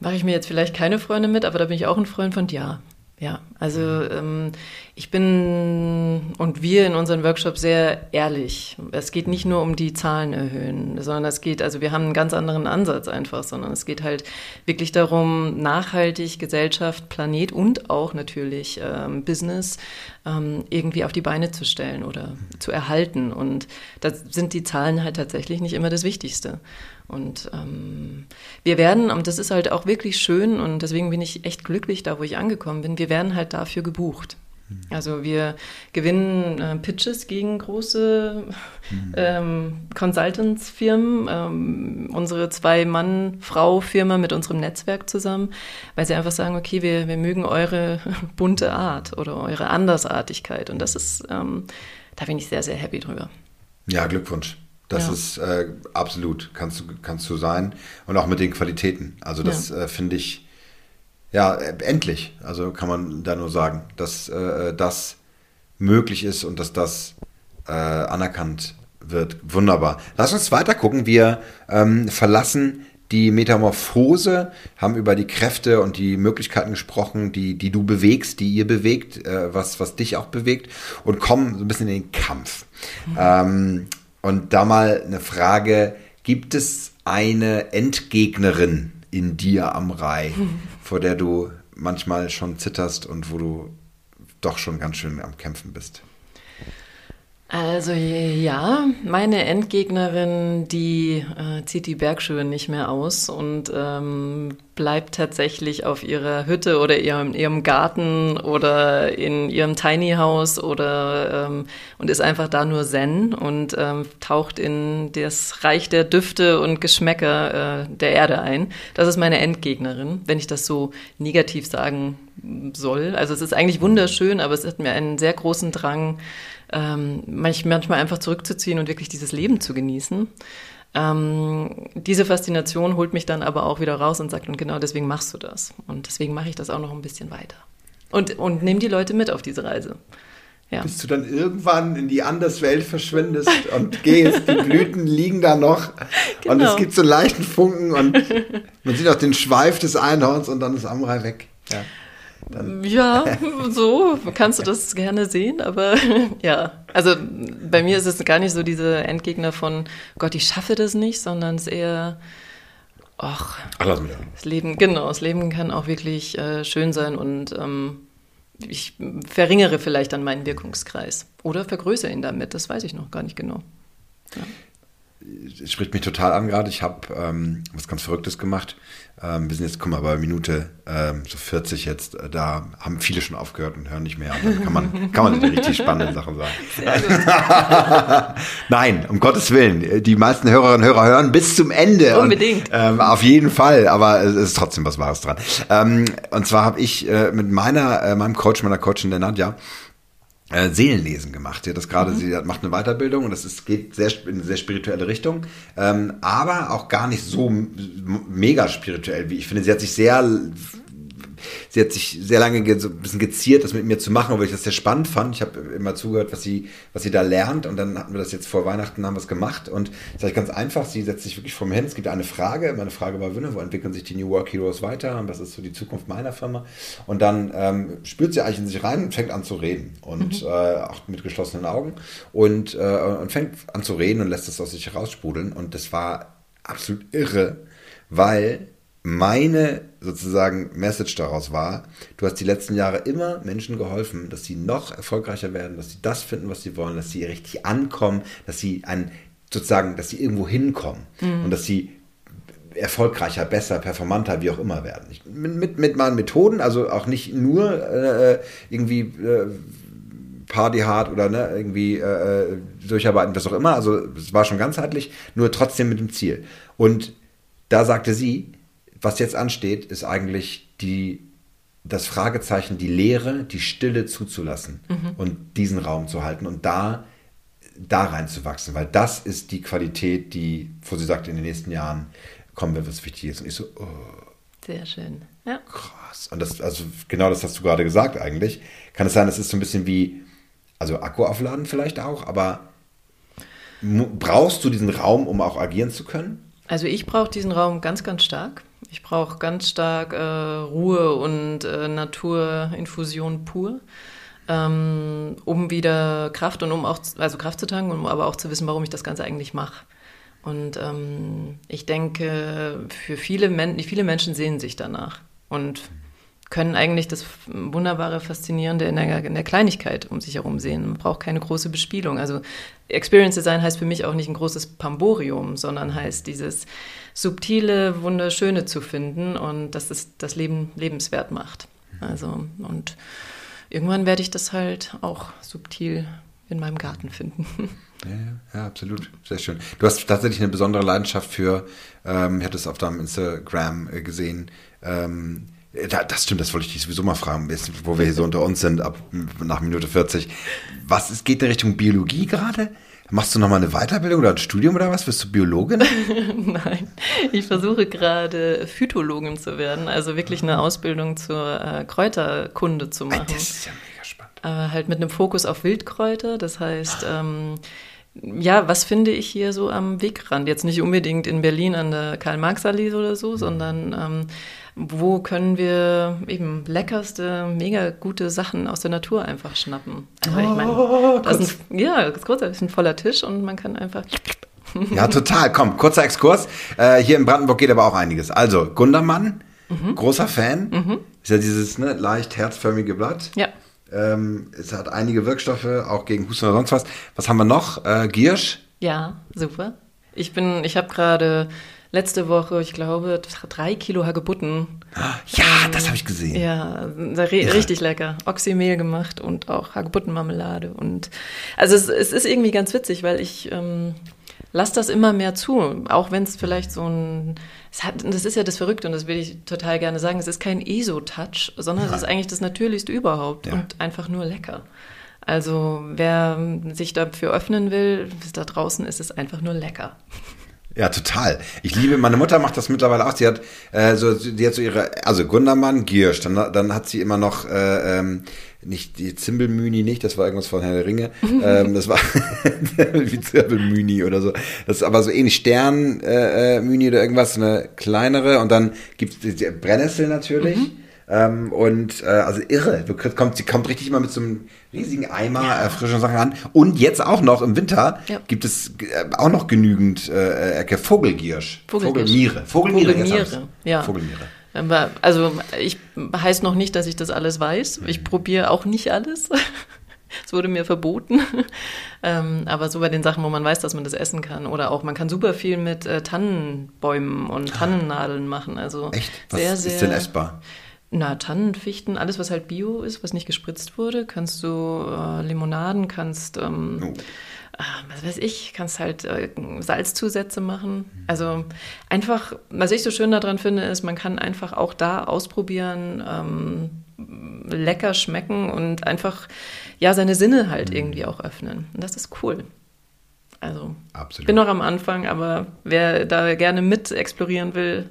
Mache ich mir jetzt vielleicht keine Freunde mit, aber da bin ich auch ein Freund von ja. Ja, Also ähm, ich bin und wir in unseren Workshops sehr ehrlich. Es geht nicht nur um die Zahlen erhöhen, sondern es geht, also wir haben einen ganz anderen Ansatz einfach, sondern es geht halt wirklich darum, nachhaltig Gesellschaft, Planet und auch natürlich ähm, Business ähm, irgendwie auf die Beine zu stellen oder zu erhalten. Und da sind die Zahlen halt tatsächlich nicht immer das Wichtigste. Und ähm, wir werden, und das ist halt auch wirklich schön und deswegen bin ich echt glücklich da, wo ich angekommen bin, wir werden halt dafür gebucht. Also wir gewinnen äh, Pitches gegen große mhm. ähm, Consultants-Firmen, ähm, unsere Zwei-Mann-Frau-Firma mit unserem Netzwerk zusammen, weil sie einfach sagen, okay, wir, wir mögen eure bunte Art oder eure Andersartigkeit. Und das ist, ähm, da bin ich sehr, sehr happy drüber. Ja, Glückwunsch. Das ja. ist äh, absolut, kannst du, kannst du sein. Und auch mit den Qualitäten. Also das ja. äh, finde ich, ja, äh, endlich. Also kann man da nur sagen, dass äh, das möglich ist und dass das äh, anerkannt wird. Wunderbar. Lass uns weiter gucken. Wir ähm, verlassen die Metamorphose, haben über die Kräfte und die Möglichkeiten gesprochen, die, die du bewegst, die ihr bewegt, äh, was, was dich auch bewegt und kommen so ein bisschen in den Kampf. Mhm. Ähm, und da mal eine Frage, gibt es eine Endgegnerin in dir am Rai, vor der du manchmal schon zitterst und wo du doch schon ganz schön am Kämpfen bist? Also ja, meine Endgegnerin, die äh, zieht die Bergschuhe nicht mehr aus und ähm, bleibt tatsächlich auf ihrer Hütte oder ihrem, ihrem Garten oder in ihrem Tiny House oder ähm, und ist einfach da nur Zen und ähm, taucht in das Reich der Düfte und Geschmäcker äh, der Erde ein. Das ist meine Endgegnerin, wenn ich das so negativ sagen soll. Also es ist eigentlich wunderschön, aber es hat mir einen sehr großen Drang, ähm, manchmal einfach zurückzuziehen und wirklich dieses Leben zu genießen. Ähm, diese Faszination holt mich dann aber auch wieder raus und sagt, und genau deswegen machst du das. Und deswegen mache ich das auch noch ein bisschen weiter. Und, und nimm die Leute mit auf diese Reise. Ja. Bis du dann irgendwann in die Anderswelt verschwindest und gehst, die Blüten liegen da noch genau. und es gibt so einen leichten Funken und man sieht auch den Schweif des Einhorns und dann ist Amrei weg. Ja. Dann. Ja, so kannst du das gerne sehen, aber ja. Also bei mir ist es gar nicht so diese Endgegner von Gott, ich schaffe das nicht, sondern es ist eher, ach, das Leben, genau, das Leben kann auch wirklich äh, schön sein und ähm, ich verringere vielleicht dann meinen Wirkungskreis oder vergrößere ihn damit, das weiß ich noch gar nicht genau. Ja spricht mich total an gerade. Ich habe ähm, was ganz Verrücktes gemacht. Ähm, wir sind jetzt, guck mal, bei Minute ähm, so 40 jetzt. Äh, da haben viele schon aufgehört und hören nicht mehr. Und dann kann man, kann man richtig spannende Sachen sagen. Nein, um Gottes Willen. Die meisten Hörerinnen und Hörer hören bis zum Ende. Unbedingt. Und, ähm, auf jeden Fall. Aber es ist trotzdem was Wahres dran. Ähm, und zwar habe ich äh, mit meiner, äh, meinem Coach, meiner Coachin, der Nadja, äh, Seelenlesen gemacht. Sie hat das gerade, mhm. sie macht eine Weiterbildung und das ist, geht sehr, in eine sehr spirituelle Richtung, ähm, aber auch gar nicht so mega spirituell, wie ich finde. Sie hat sich sehr sie hat sich sehr lange so ein bisschen geziert, das mit mir zu machen, weil ich das sehr spannend fand. Ich habe immer zugehört, was sie, was sie da lernt und dann hatten wir das jetzt vor Weihnachten, haben wir es gemacht und das ist ganz einfach, sie setzt sich wirklich vor mir hin, es gibt eine Frage, meine Frage war, wo entwickeln sich die New Work Heroes weiter? Und was ist so die Zukunft meiner Firma? Und dann ähm, spürt sie eigentlich in sich rein und fängt an zu reden und mhm. äh, auch mit geschlossenen Augen und, äh, und fängt an zu reden und lässt es aus sich heraussprudeln. Und das war absolut irre, weil meine sozusagen Message daraus war, du hast die letzten Jahre immer Menschen geholfen, dass sie noch erfolgreicher werden, dass sie das finden, was sie wollen, dass sie richtig ankommen, dass sie ein, sozusagen, dass sie irgendwo hinkommen mhm. und dass sie erfolgreicher, besser, performanter, wie auch immer werden. Ich, mit, mit, meinen Methoden, also auch nicht nur äh, irgendwie äh, partyhard oder ne, irgendwie äh, durcharbeiten, was auch immer. Also es war schon ganzheitlich, nur trotzdem mit dem Ziel. Und da sagte sie, was jetzt ansteht, ist eigentlich die, das Fragezeichen, die Leere, die Stille zuzulassen mhm. und diesen Raum zu halten und da, da reinzuwachsen, weil das ist die Qualität, die, wo sie sagt, in den nächsten Jahren kommen wird, was wichtig ist. Und ich so, oh, sehr schön. Ja. Krass. Und das, also genau das hast du gerade gesagt eigentlich. Kann es sein, das ist so ein bisschen wie, also Akku aufladen vielleicht auch, aber brauchst du diesen Raum, um auch agieren zu können? Also ich brauche diesen Raum ganz, ganz stark. Ich brauche ganz stark äh, Ruhe und äh, Naturinfusion pur, ähm, um wieder Kraft und um auch, also Kraft zu tanken, um aber auch zu wissen, warum ich das Ganze eigentlich mache. Und ähm, ich denke, für viele, Men viele Menschen sehen sich danach und können eigentlich das wunderbare, faszinierende in der, in der Kleinigkeit um sich herum sehen. Man braucht keine große Bespielung. Also Experience Design heißt für mich auch nicht ein großes Pamborium, sondern heißt dieses subtile, wunderschöne zu finden und dass es das Leben lebenswert macht. Also und irgendwann werde ich das halt auch subtil in meinem Garten finden. Ja, ja, absolut. Sehr schön. Du hast tatsächlich eine besondere Leidenschaft für, ähm, ich hatte es auf deinem Instagram äh, gesehen, ähm, das stimmt, das wollte ich dich sowieso mal fragen, wo wir hier so unter uns sind, ab nach Minute 40. Was ist, geht in Richtung Biologie gerade? Machst du nochmal eine Weiterbildung oder ein Studium oder was? Bist du Biologin? Nein, ich versuche gerade Phytologin zu werden, also wirklich eine Ausbildung zur äh, Kräuterkunde zu machen. Das ist ja mega spannend. Aber halt mit einem Fokus auf Wildkräuter, das heißt, ähm, ja, was finde ich hier so am Wegrand? Jetzt nicht unbedingt in Berlin an der Karl-Marx-Allee oder so, mhm. sondern ähm, wo können wir eben leckerste, mega gute Sachen aus der Natur einfach schnappen? Also ich meine, oh, das ist ein, ja, das ist großartig, ein voller Tisch und man kann einfach ja, total. Komm, kurzer Exkurs. Äh, hier in Brandenburg geht aber auch einiges. Also, Gundermann, mhm. großer Fan. Mhm. Ist ja dieses ne, leicht herzförmige Blatt. Ja. Ähm, es hat einige Wirkstoffe, auch gegen Husten oder sonst was. Was haben wir noch? Äh, Giersch. Ja, super. Ich bin, ich habe gerade letzte Woche, ich glaube, drei Kilo Hagebutten. Ja, ähm, das habe ich gesehen. Ja, richtig lecker. Oxymehl gemacht und auch Hagebuttenmarmelade. Und also es, es ist irgendwie ganz witzig, weil ich ähm, lasse das immer mehr zu. Auch wenn es vielleicht so ein. Es hat, das ist ja das Verrückte und das will ich total gerne sagen. Es ist kein ESO-Touch, sondern Nein. es ist eigentlich das Natürlichste überhaupt ja. und einfach nur lecker. Also wer sich dafür öffnen will, da draußen ist es einfach nur lecker. Ja, total. Ich liebe, meine Mutter macht das mittlerweile auch. Sie hat äh, so, die hat so ihre, also Gundermann, Giersch, dann, dann hat sie immer noch äh, ähm, nicht die Zimbelmüni nicht, das war irgendwas von Herr der Ringe. ähm, das war wie Zirbelmüni oder so. Das ist aber so ähnlich Sternmüni äh, äh, oder irgendwas, eine kleinere. Und dann gibt's die Brennnessel natürlich. Mhm. Ähm, und äh, also irre. Kommt, sie kommt richtig immer mit so einem riesigen Eimer ja. äh, frische Sachen an. Und jetzt auch noch im Winter ja. gibt es äh, auch noch genügend äh, äh Vogelgiersch. Vogelmiere. Vogelmiere. Vogelmiere. Ja. Vogelmiere. Also ich heißt noch nicht, dass ich das alles weiß. Ich mhm. probiere auch nicht alles. Es wurde mir verboten. ähm, aber so bei den Sachen, wo man weiß, dass man das essen kann. Oder auch, man kann super viel mit äh, Tannenbäumen und ah. Tannennadeln machen. Also Echt? Was sehr, sehr, ist denn essbar? Na, Tannen, Fichten, alles, was halt Bio ist, was nicht gespritzt wurde, kannst du äh, Limonaden, kannst, ähm, oh. äh, was weiß ich, kannst halt äh, Salzzusätze machen. Also einfach, was ich so schön daran finde, ist, man kann einfach auch da ausprobieren, ähm, lecker schmecken und einfach, ja, seine Sinne halt mhm. irgendwie auch öffnen. Und das ist cool. Also, Absolut. bin noch am Anfang, aber wer da gerne mit explorieren will,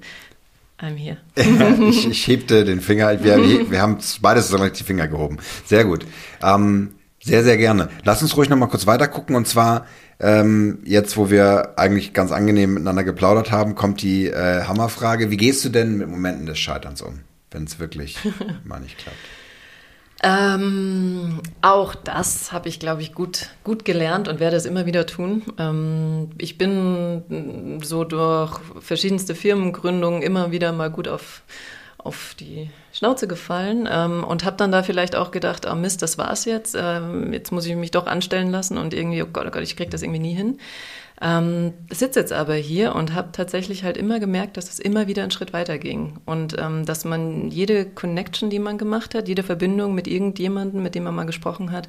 I'm here. ich, ich hebte den Finger. Wir, wir haben beide zusammen die Finger gehoben. Sehr gut. Ähm, sehr, sehr gerne. Lass uns ruhig noch mal kurz weiter gucken. Und zwar, ähm, jetzt, wo wir eigentlich ganz angenehm miteinander geplaudert haben, kommt die äh, Hammerfrage. Wie gehst du denn mit Momenten des Scheiterns um, wenn es wirklich mal nicht klappt? Ähm, auch das habe ich, glaube ich, gut, gut gelernt und werde es immer wieder tun. Ähm, ich bin so durch verschiedenste Firmengründungen immer wieder mal gut auf, auf die Schnauze gefallen ähm, und habe dann da vielleicht auch gedacht, oh Mist, das war's jetzt. Ähm, jetzt muss ich mich doch anstellen lassen und irgendwie, oh Gott, oh Gott, ich kriege das irgendwie nie hin. Ähm, sitze jetzt aber hier und habe tatsächlich halt immer gemerkt, dass es immer wieder einen Schritt weiter ging und ähm, dass man jede Connection, die man gemacht hat, jede Verbindung mit irgendjemandem, mit dem man mal gesprochen hat,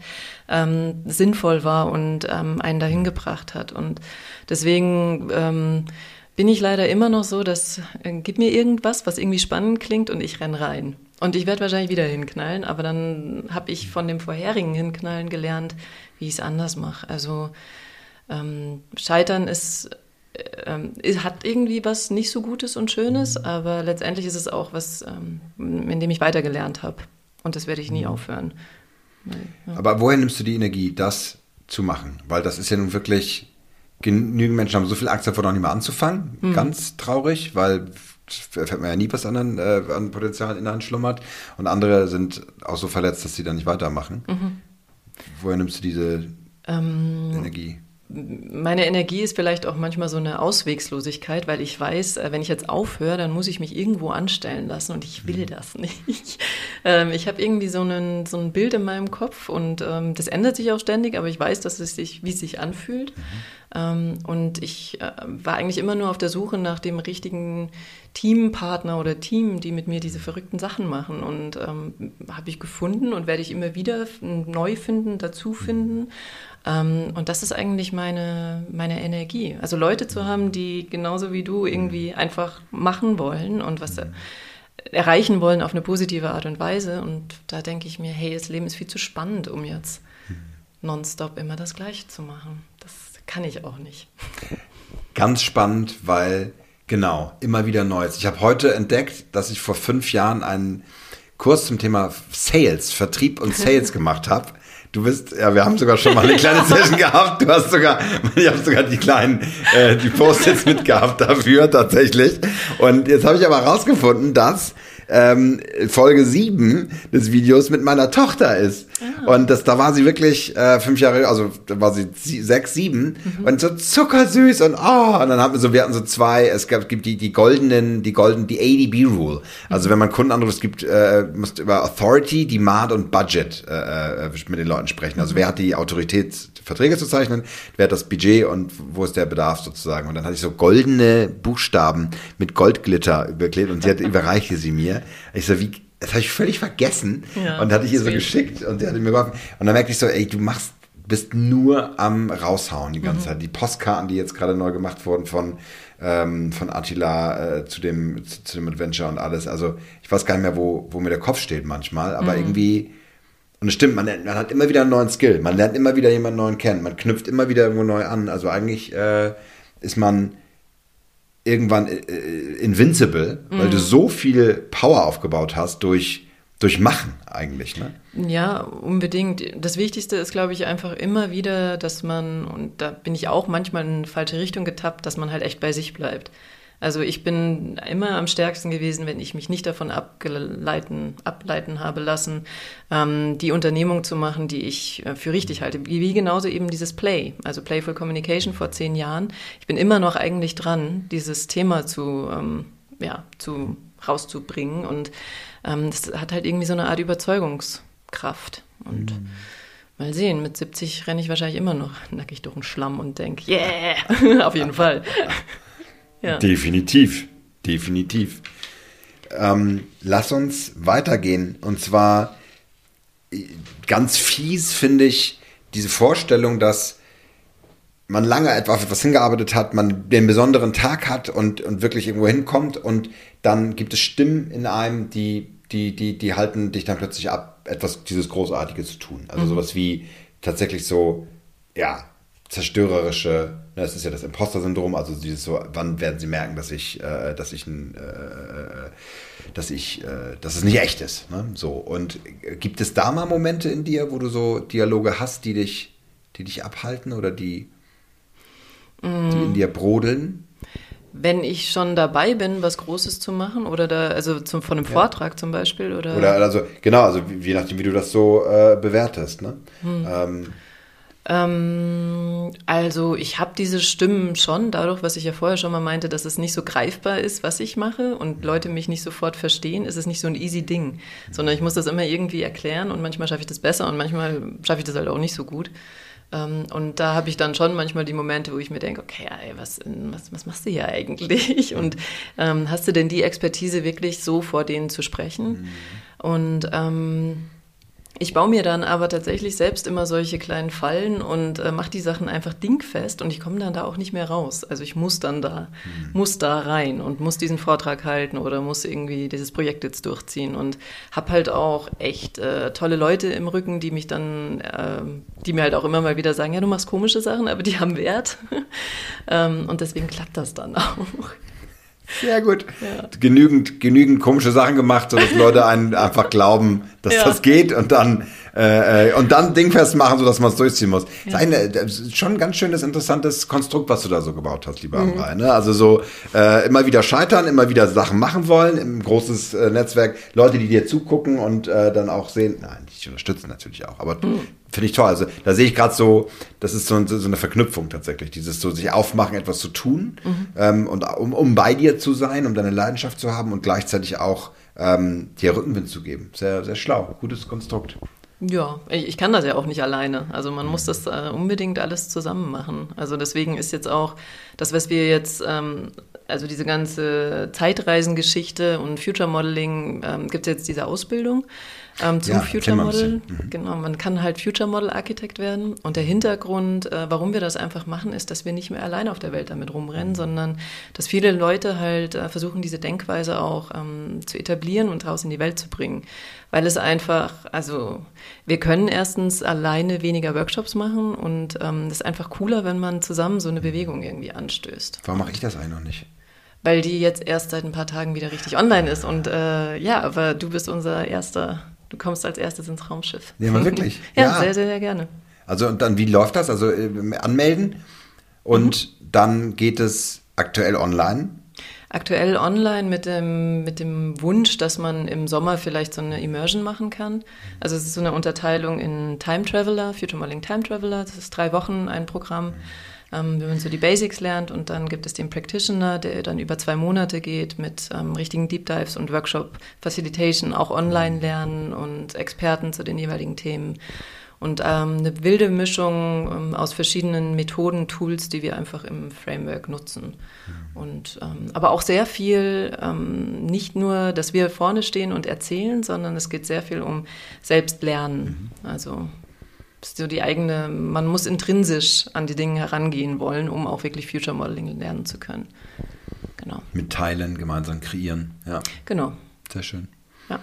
ähm, sinnvoll war und ähm, einen dahin gebracht hat. Und deswegen ähm, bin ich leider immer noch so, dass äh, gib mir irgendwas, was irgendwie spannend klingt und ich renn rein. Und ich werde wahrscheinlich wieder hinknallen, aber dann habe ich von dem vorherigen Hinknallen gelernt, wie ich es anders mache. Also ähm, Scheitern ist, äh, hat irgendwie was nicht so Gutes und Schönes, aber letztendlich ist es auch was, ähm, in dem ich weitergelernt habe. Und das werde ich nie mhm. aufhören. Ja. Aber woher nimmst du die Energie, das zu machen? Weil das ist ja nun wirklich, genügend Menschen haben so viel Angst davor, noch nicht mal anzufangen. Mhm. Ganz traurig, weil fällt mir ja nie was an, äh, an Potenzial in einen schlummert. Und andere sind auch so verletzt, dass sie dann nicht weitermachen. Mhm. Woher nimmst du diese ähm, Energie? Meine Energie ist vielleicht auch manchmal so eine Auswegslosigkeit, weil ich weiß, äh, wenn ich jetzt aufhöre, dann muss ich mich irgendwo anstellen lassen und ich will mhm. das nicht. Ähm, ich habe irgendwie so, einen, so ein Bild in meinem Kopf und ähm, das ändert sich auch ständig, aber ich weiß, dass es sich, wie es sich anfühlt. Mhm. Ähm, und ich äh, war eigentlich immer nur auf der Suche nach dem richtigen Teampartner oder Team, die mit mir diese verrückten Sachen machen. Und ähm, habe ich gefunden und werde ich immer wieder neu finden, dazu finden. Mhm. Ähm, und das ist eigentlich meine, meine Energie. Also Leute zu haben, die genauso wie du irgendwie einfach machen wollen und was erreichen wollen auf eine positive Art und Weise. Und da denke ich mir, hey, das Leben ist viel zu spannend, um jetzt nonstop immer das Gleiche zu machen. Das kann ich auch nicht. Ganz spannend, weil genau, immer wieder Neues. Ich habe heute entdeckt, dass ich vor fünf Jahren einen Kurs zum Thema Sales, Vertrieb und Sales gemacht habe. Du bist, ja, wir haben sogar schon mal eine kleine Session gehabt. Du hast sogar, ich habe sogar die kleinen, äh, die Post-its mitgehabt dafür tatsächlich. Und jetzt habe ich aber herausgefunden, dass ähm, Folge 7 des Videos mit meiner Tochter ist. Ah. Und das, da war sie wirklich äh, fünf Jahre, also da war sie sechs, sieben mhm. und so zuckersüß und oh, und dann hatten wir so, wir hatten so zwei, es gab, gibt die, die goldenen, die golden, die ADB-Rule. Also mhm. wenn man Kunden anruft, es gibt, äh, musst über Authority, Demand und Budget äh, äh, mit den Leuten sprechen. Also mhm. wer hat die Autorität, Verträge zu zeichnen, wer hat das Budget und wo ist der Bedarf sozusagen. Und dann hatte ich so goldene Buchstaben mit Goldglitter überklebt und sie hat, überreichte sie mir. Ich so, wie, das habe ich völlig vergessen. Ja, und hatte ich ihr so geschickt und sie hatte mir geholfen. Und dann merkte ich so, ey, du machst, bist nur am raushauen die ganze mhm. Zeit. Die Postkarten, die jetzt gerade neu gemacht wurden von, ähm, von Attila äh, zu, dem, zu, zu, dem Adventure und alles. Also ich weiß gar nicht mehr, wo, wo mir der Kopf steht manchmal, aber mhm. irgendwie. Und es stimmt, man, man, hat immer wieder einen neuen Skill. Man lernt immer wieder jemanden neuen kennen. Man knüpft immer wieder irgendwo neu an. Also eigentlich äh, ist man irgendwann äh, äh, invincible, mhm. weil du mhm. so viel Power aufgebaut hast durch, durch Machen eigentlich. Ne? Ja, unbedingt. Das Wichtigste ist, glaube ich, einfach immer wieder, dass man, und da bin ich auch manchmal in falsche Richtung getappt, dass man halt echt bei sich bleibt. Also ich bin immer am stärksten gewesen, wenn ich mich nicht davon ableiten, ableiten habe lassen, ähm, die Unternehmung zu machen, die ich äh, für richtig halte. Wie, wie, genauso eben dieses Play, also Playful Communication vor zehn Jahren. Ich bin immer noch eigentlich dran, dieses Thema zu, ähm, ja, zu rauszubringen. Und ähm, das hat halt irgendwie so eine Art Überzeugungskraft. Und mhm. Mal sehen, mit 70 renne ich wahrscheinlich immer noch nackig durch den Schlamm und denke, yeah, auf jeden Fall. Ja. Definitiv, definitiv. Ähm, lass uns weitergehen. Und zwar ganz fies finde ich diese Vorstellung, dass man lange etwa auf etwas hingearbeitet hat, man den besonderen Tag hat und, und wirklich irgendwo hinkommt und dann gibt es Stimmen in einem, die, die, die, die halten dich dann plötzlich ab, etwas dieses Großartige zu tun. Also mhm. sowas wie tatsächlich so, ja, zerstörerische, das ne, ist ja das Imposter-Syndrom, also dieses so, wann werden sie merken, dass ich, äh, dass ich ein, äh, dass ich, äh, dass es nicht echt ist. Ne? So. Und gibt es da mal Momente in dir, wo du so Dialoge hast, die dich, die dich abhalten oder die, mm. die in dir brodeln? Wenn ich schon dabei bin, was Großes zu machen oder da, also zum, von einem ja. Vortrag zum Beispiel oder. Oder also, genau, also je nachdem, wie du das so äh, bewertest, ne? Hm. Ähm, ähm, also ich habe diese Stimmen schon, dadurch, was ich ja vorher schon mal meinte, dass es nicht so greifbar ist, was ich mache und Leute mich nicht sofort verstehen, ist es nicht so ein easy Ding, sondern ich muss das immer irgendwie erklären und manchmal schaffe ich das besser und manchmal schaffe ich das halt auch nicht so gut. Ähm, und da habe ich dann schon manchmal die Momente, wo ich mir denke, okay, ey, was, was, was machst du hier eigentlich? Und ähm, hast du denn die Expertise wirklich so vor denen zu sprechen? Mhm. Und ähm, ich baue mir dann aber tatsächlich selbst immer solche kleinen Fallen und äh, mache die Sachen einfach dingfest und ich komme dann da auch nicht mehr raus. Also ich muss dann da, mhm. muss da rein und muss diesen Vortrag halten oder muss irgendwie dieses Projekt jetzt durchziehen und habe halt auch echt äh, tolle Leute im Rücken, die mich dann, äh, die mir halt auch immer mal wieder sagen, ja, du machst komische Sachen, aber die haben Wert. ähm, und deswegen klappt das dann auch. Sehr gut. Ja. Genügend, genügend komische Sachen gemacht, sodass Leute einen einfach glauben, dass ja. das geht und dann äh, und dann dingfest machen, sodass man es durchziehen muss. Ja. Das, eine, das ist schon ein ganz schönes, interessantes Konstrukt, was du da so gebaut hast, lieber mhm. Amrei. Ne? Also so äh, immer wieder scheitern, immer wieder Sachen machen wollen, im großes äh, Netzwerk, Leute, die dir zugucken und äh, dann auch sehen, nein, die unterstützen natürlich auch, aber mhm. Finde ich toll. Also da sehe ich gerade so, das ist so, so, eine Verknüpfung tatsächlich, dieses so sich aufmachen, etwas zu tun mhm. ähm, und um, um bei dir zu sein, um deine Leidenschaft zu haben und gleichzeitig auch ähm, dir Rückenwind zu geben. Sehr, sehr schlau, gutes Konstrukt. Ja, ich kann das ja auch nicht alleine. Also man muss das äh, unbedingt alles zusammen machen. Also deswegen ist jetzt auch das, was wir jetzt, ähm, also diese ganze Zeitreisengeschichte und Future Modeling, ähm, gibt es jetzt diese Ausbildung ähm, zum ja, Future Model. Mhm. Genau, man kann halt Future Model Architekt werden. Und der Hintergrund, äh, warum wir das einfach machen, ist, dass wir nicht mehr allein auf der Welt damit rumrennen, mhm. sondern dass viele Leute halt äh, versuchen, diese Denkweise auch ähm, zu etablieren und raus in die Welt zu bringen. Weil es einfach, also wir können erstens alleine weniger Workshops machen und es ähm, ist einfach cooler, wenn man zusammen so eine Bewegung irgendwie anstößt. Warum mache ich das eigentlich noch nicht? Weil die jetzt erst seit ein paar Tagen wieder richtig online ist. Und äh, ja, aber du bist unser erster Du kommst als erstes ins Raumschiff. Ja, aber wirklich? ja, ja, sehr, sehr, sehr gerne. Also und dann, wie läuft das? Also äh, anmelden und mhm. dann geht es aktuell online? Aktuell online mit dem, mit dem Wunsch, dass man im Sommer vielleicht so eine Immersion machen kann. Also es ist so eine Unterteilung in Time Traveler, Future Modeling Time Traveler. Das ist drei Wochen ein Programm. Mhm ähm, wenn man so die Basics lernt und dann gibt es den Practitioner, der dann über zwei Monate geht mit ähm, richtigen Deep Dives und Workshop Facilitation, auch online lernen und Experten zu den jeweiligen Themen. Und ähm, eine wilde Mischung ähm, aus verschiedenen Methoden, Tools, die wir einfach im Framework nutzen. Mhm. Und, ähm, aber auch sehr viel, ähm, nicht nur, dass wir vorne stehen und erzählen, sondern es geht sehr viel um Selbstlernen. Mhm. Also so die eigene, man muss intrinsisch an die Dinge herangehen wollen, um auch wirklich Future Modeling lernen zu können. Genau. Mitteilen, gemeinsam kreieren. Ja. Genau. Sehr schön. Ja.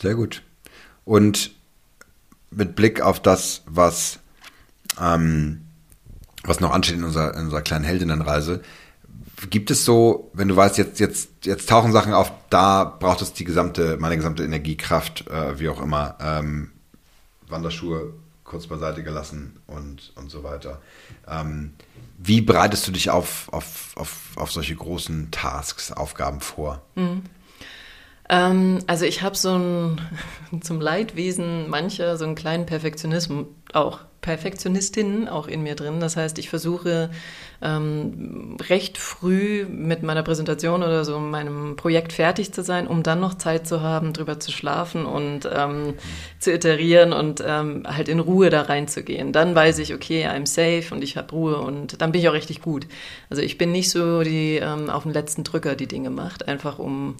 Sehr gut. Und mit Blick auf das, was, ähm, was noch ansteht in unserer, in unserer kleinen Heldinnenreise, gibt es so, wenn du weißt, jetzt, jetzt, jetzt tauchen Sachen auf, da braucht es die gesamte, meine gesamte Energiekraft, äh, wie auch immer, ähm, Wanderschuhe, kurz beiseite gelassen und, und so weiter. Ähm, wie bereitest du dich auf, auf, auf, auf solche großen Tasks, Aufgaben vor? Mhm. Ähm, also ich habe so ein, zum Leidwesen mancher so einen kleinen Perfektionismus auch. Perfektionistinnen auch in mir drin. Das heißt, ich versuche ähm, recht früh mit meiner Präsentation oder so meinem Projekt fertig zu sein, um dann noch Zeit zu haben, drüber zu schlafen und ähm, zu iterieren und ähm, halt in Ruhe da reinzugehen. Dann weiß ich, okay, I'm safe und ich habe Ruhe und dann bin ich auch richtig gut. Also ich bin nicht so die ähm, auf den letzten Drücker die Dinge macht, einfach um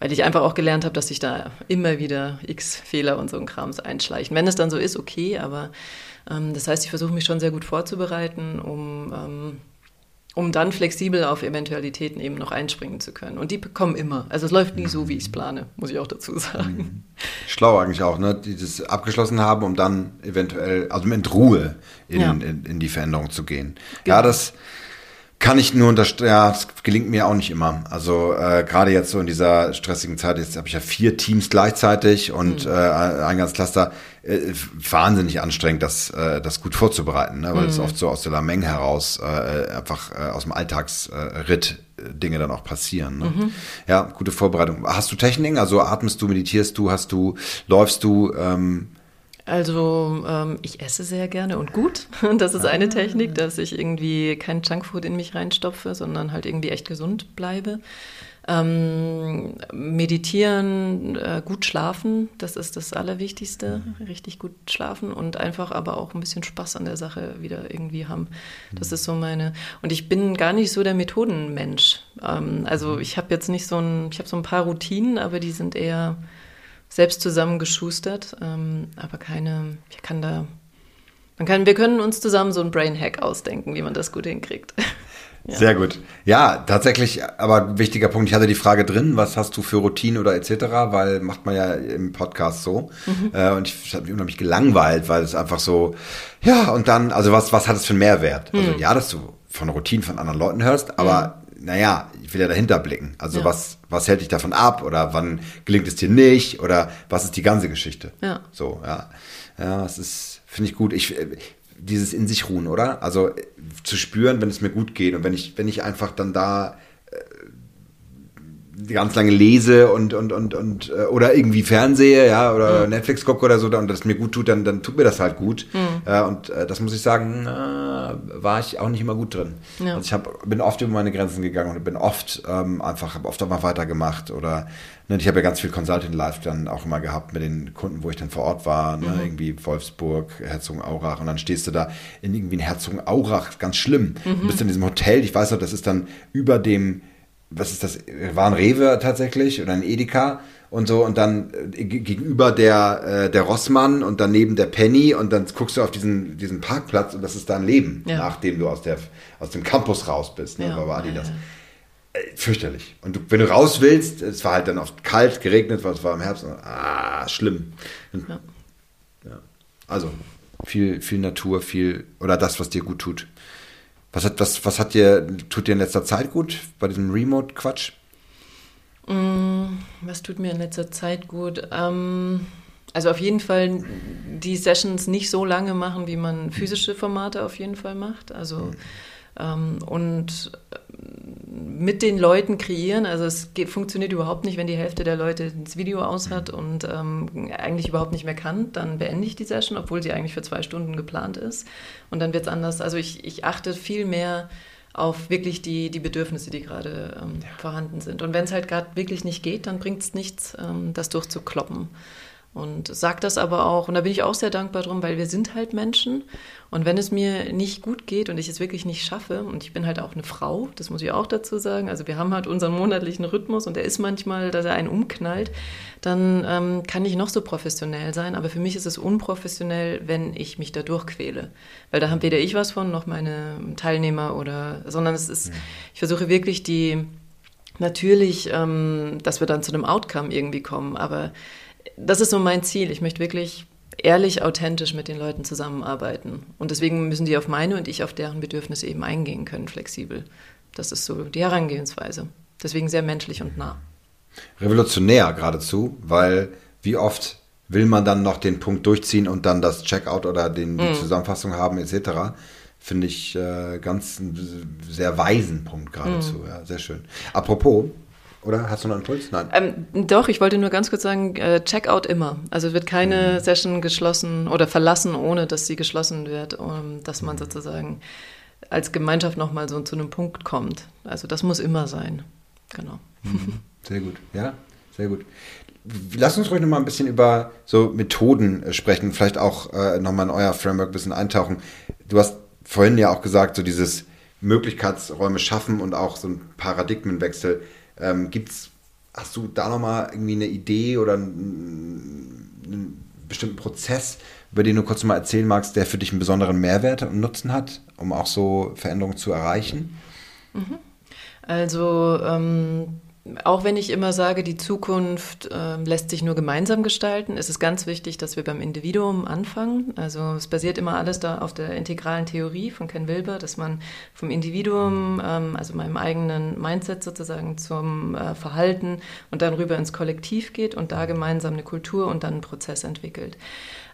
weil ich einfach auch gelernt habe, dass sich da immer wieder x Fehler und so ein Krams einschleichen. Wenn es dann so ist, okay, aber das heißt, ich versuche mich schon sehr gut vorzubereiten, um, ähm, um dann flexibel auf Eventualitäten eben noch einspringen zu können. Und die kommen immer. Also es läuft nie so, wie ich es plane, muss ich auch dazu sagen. Mhm. Schlau eigentlich auch, ne? Dieses abgeschlossen haben, um dann eventuell, also mit Ruhe in, ja. in, in die Veränderung zu gehen. Genau. Ja, das kann ich nur unterstreichen, ja, das gelingt mir auch nicht immer. Also äh, gerade jetzt so in dieser stressigen Zeit, jetzt habe ich ja vier Teams gleichzeitig und mhm. äh, ein ganzes Cluster, äh, wahnsinnig anstrengend, das, äh, das gut vorzubereiten, ne? weil es mhm. oft so aus der Lameng heraus äh, einfach äh, aus dem Alltagsritt äh, Dinge dann auch passieren. Ne? Mhm. Ja, gute Vorbereitung. Hast du Techniken? Also atmest du, meditierst du, hast du, läufst du? Ähm, also ähm, ich esse sehr gerne und gut. Das ist eine Technik, dass ich irgendwie kein Junkfood in mich reinstopfe, sondern halt irgendwie echt gesund bleibe. Ähm, meditieren, äh, gut schlafen, das ist das Allerwichtigste. Mhm. Richtig gut schlafen und einfach aber auch ein bisschen Spaß an der Sache wieder irgendwie haben. Das mhm. ist so meine. Und ich bin gar nicht so der Methodenmensch. Ähm, also mhm. ich habe jetzt nicht so ein, ich habe so ein paar Routinen, aber die sind eher selbst zusammengeschustert, ähm, aber keine, ich kann da, man kann, wir können uns zusammen so ein Brain Hack ausdenken, wie man das gut hinkriegt. ja. Sehr gut. Ja, tatsächlich, aber wichtiger Punkt, ich hatte die Frage drin, was hast du für Routinen oder etc., weil macht man ja im Podcast so. Mhm. Äh, und ich habe mich unheimlich gelangweilt, weil es einfach so, ja, und dann, also was, was hat es für einen Mehrwert? Also mhm. ja, dass du von Routinen von anderen Leuten hörst, aber mhm naja, ja dahinter blicken. Also ja. was, was hält dich davon ab oder wann gelingt es dir nicht oder was ist die ganze Geschichte? Ja. So, ja. Ja, es ist, finde ich gut. Ich, äh, dieses in sich ruhen, oder? Also äh, zu spüren, wenn es mir gut geht und wenn ich, wenn ich einfach dann da ganz lange lese und und und und äh, oder irgendwie fernsehe, ja, oder mhm. Netflix gucke oder so, und das mir gut tut, dann dann tut mir das halt gut. Mhm. Äh, und äh, das muss ich sagen, äh, war ich auch nicht immer gut drin. Ja. Also ich hab, bin oft über meine Grenzen gegangen und bin oft ähm, einfach, habe oft auch mal weitergemacht oder ne, ich habe ja ganz viel Consulting Live dann auch immer gehabt mit den Kunden, wo ich dann vor Ort war, ne, mhm. irgendwie Wolfsburg, Herzogenaurach und dann stehst du da in irgendwie in Herzogenaurach, ganz schlimm. Mhm. Du bist in diesem Hotel, ich weiß noch, das ist dann über dem was ist das, war ein Rewe tatsächlich oder ein Edeka und so und dann äh, gegenüber der, äh, der Rossmann und daneben der Penny und dann guckst du auf diesen, diesen Parkplatz und das ist dein Leben, ja. nachdem du aus, der, aus dem Campus raus bist. Ne? Ja. war die das? Äh, fürchterlich. Und du, wenn du raus willst, es war halt dann oft kalt, geregnet, weil es war im Herbst. Ah, schlimm. Ja. ja. Also viel, viel Natur, viel oder das, was dir gut tut. Was hat, was, was hat dir, tut dir in letzter Zeit gut bei diesem Remote-Quatsch? Mm, was tut mir in letzter Zeit gut? Ähm, also auf jeden Fall die Sessions nicht so lange machen, wie man physische Formate auf jeden Fall macht. Also mhm. Ähm, und mit den Leuten kreieren. Also es geht, funktioniert überhaupt nicht, wenn die Hälfte der Leute das Video aus hat und ähm, eigentlich überhaupt nicht mehr kann. Dann beende ich die Session, obwohl sie eigentlich für zwei Stunden geplant ist. Und dann wird es anders. Also ich, ich achte viel mehr auf wirklich die, die Bedürfnisse, die gerade ähm, ja. vorhanden sind. Und wenn es halt gerade wirklich nicht geht, dann bringt es nichts, ähm, das durchzukloppen. Und sag das aber auch, und da bin ich auch sehr dankbar drum, weil wir sind halt Menschen. Und wenn es mir nicht gut geht und ich es wirklich nicht schaffe, und ich bin halt auch eine Frau, das muss ich auch dazu sagen, also wir haben halt unseren monatlichen Rhythmus und der ist manchmal, dass er einen umknallt, dann ähm, kann ich noch so professionell sein, aber für mich ist es unprofessionell, wenn ich mich da durchquäle. Weil da haben weder ich was von, noch meine Teilnehmer oder, sondern es ist, ich versuche wirklich die, natürlich, ähm, dass wir dann zu einem Outcome irgendwie kommen, aber das ist so mein Ziel. Ich möchte wirklich ehrlich, authentisch mit den Leuten zusammenarbeiten. Und deswegen müssen die auf meine und ich auf deren Bedürfnisse eben eingehen können, flexibel. Das ist so die Herangehensweise. Deswegen sehr menschlich und nah. Revolutionär geradezu, weil wie oft will man dann noch den Punkt durchziehen und dann das Checkout oder den, die mm. Zusammenfassung haben etc. Finde ich äh, ganz sehr weisen Punkt geradezu. Mm. Ja, sehr schön. Apropos, oder hast du noch einen Impuls? Nein. Ähm, doch, ich wollte nur ganz kurz sagen, äh, Checkout immer. Also wird keine mhm. Session geschlossen oder verlassen, ohne dass sie geschlossen wird, um, dass man mhm. sozusagen als Gemeinschaft nochmal so zu einem Punkt kommt. Also das muss immer sein. Genau. Mhm. Sehr gut, ja, sehr gut. Lass uns ruhig nochmal ein bisschen über so Methoden äh, sprechen, vielleicht auch äh, nochmal in euer Framework ein bisschen eintauchen. Du hast vorhin ja auch gesagt, so dieses Möglichkeitsräume schaffen und auch so ein Paradigmenwechsel. Ähm, gibt's, hast du da nochmal irgendwie eine Idee oder einen, bestimmten Prozess, über den du kurz mal erzählen magst, der für dich einen besonderen Mehrwert und Nutzen hat, um auch so Veränderungen zu erreichen? Mhm. Also ähm, auch wenn ich immer sage, die Zukunft äh, lässt sich nur gemeinsam gestalten, ist es ganz wichtig, dass wir beim Individuum anfangen. Also es basiert immer alles da auf der integralen Theorie von Ken Wilber, dass man vom Individuum, ähm, also meinem eigenen Mindset sozusagen zum äh, Verhalten und dann rüber ins Kollektiv geht und da gemeinsam eine Kultur und dann einen Prozess entwickelt.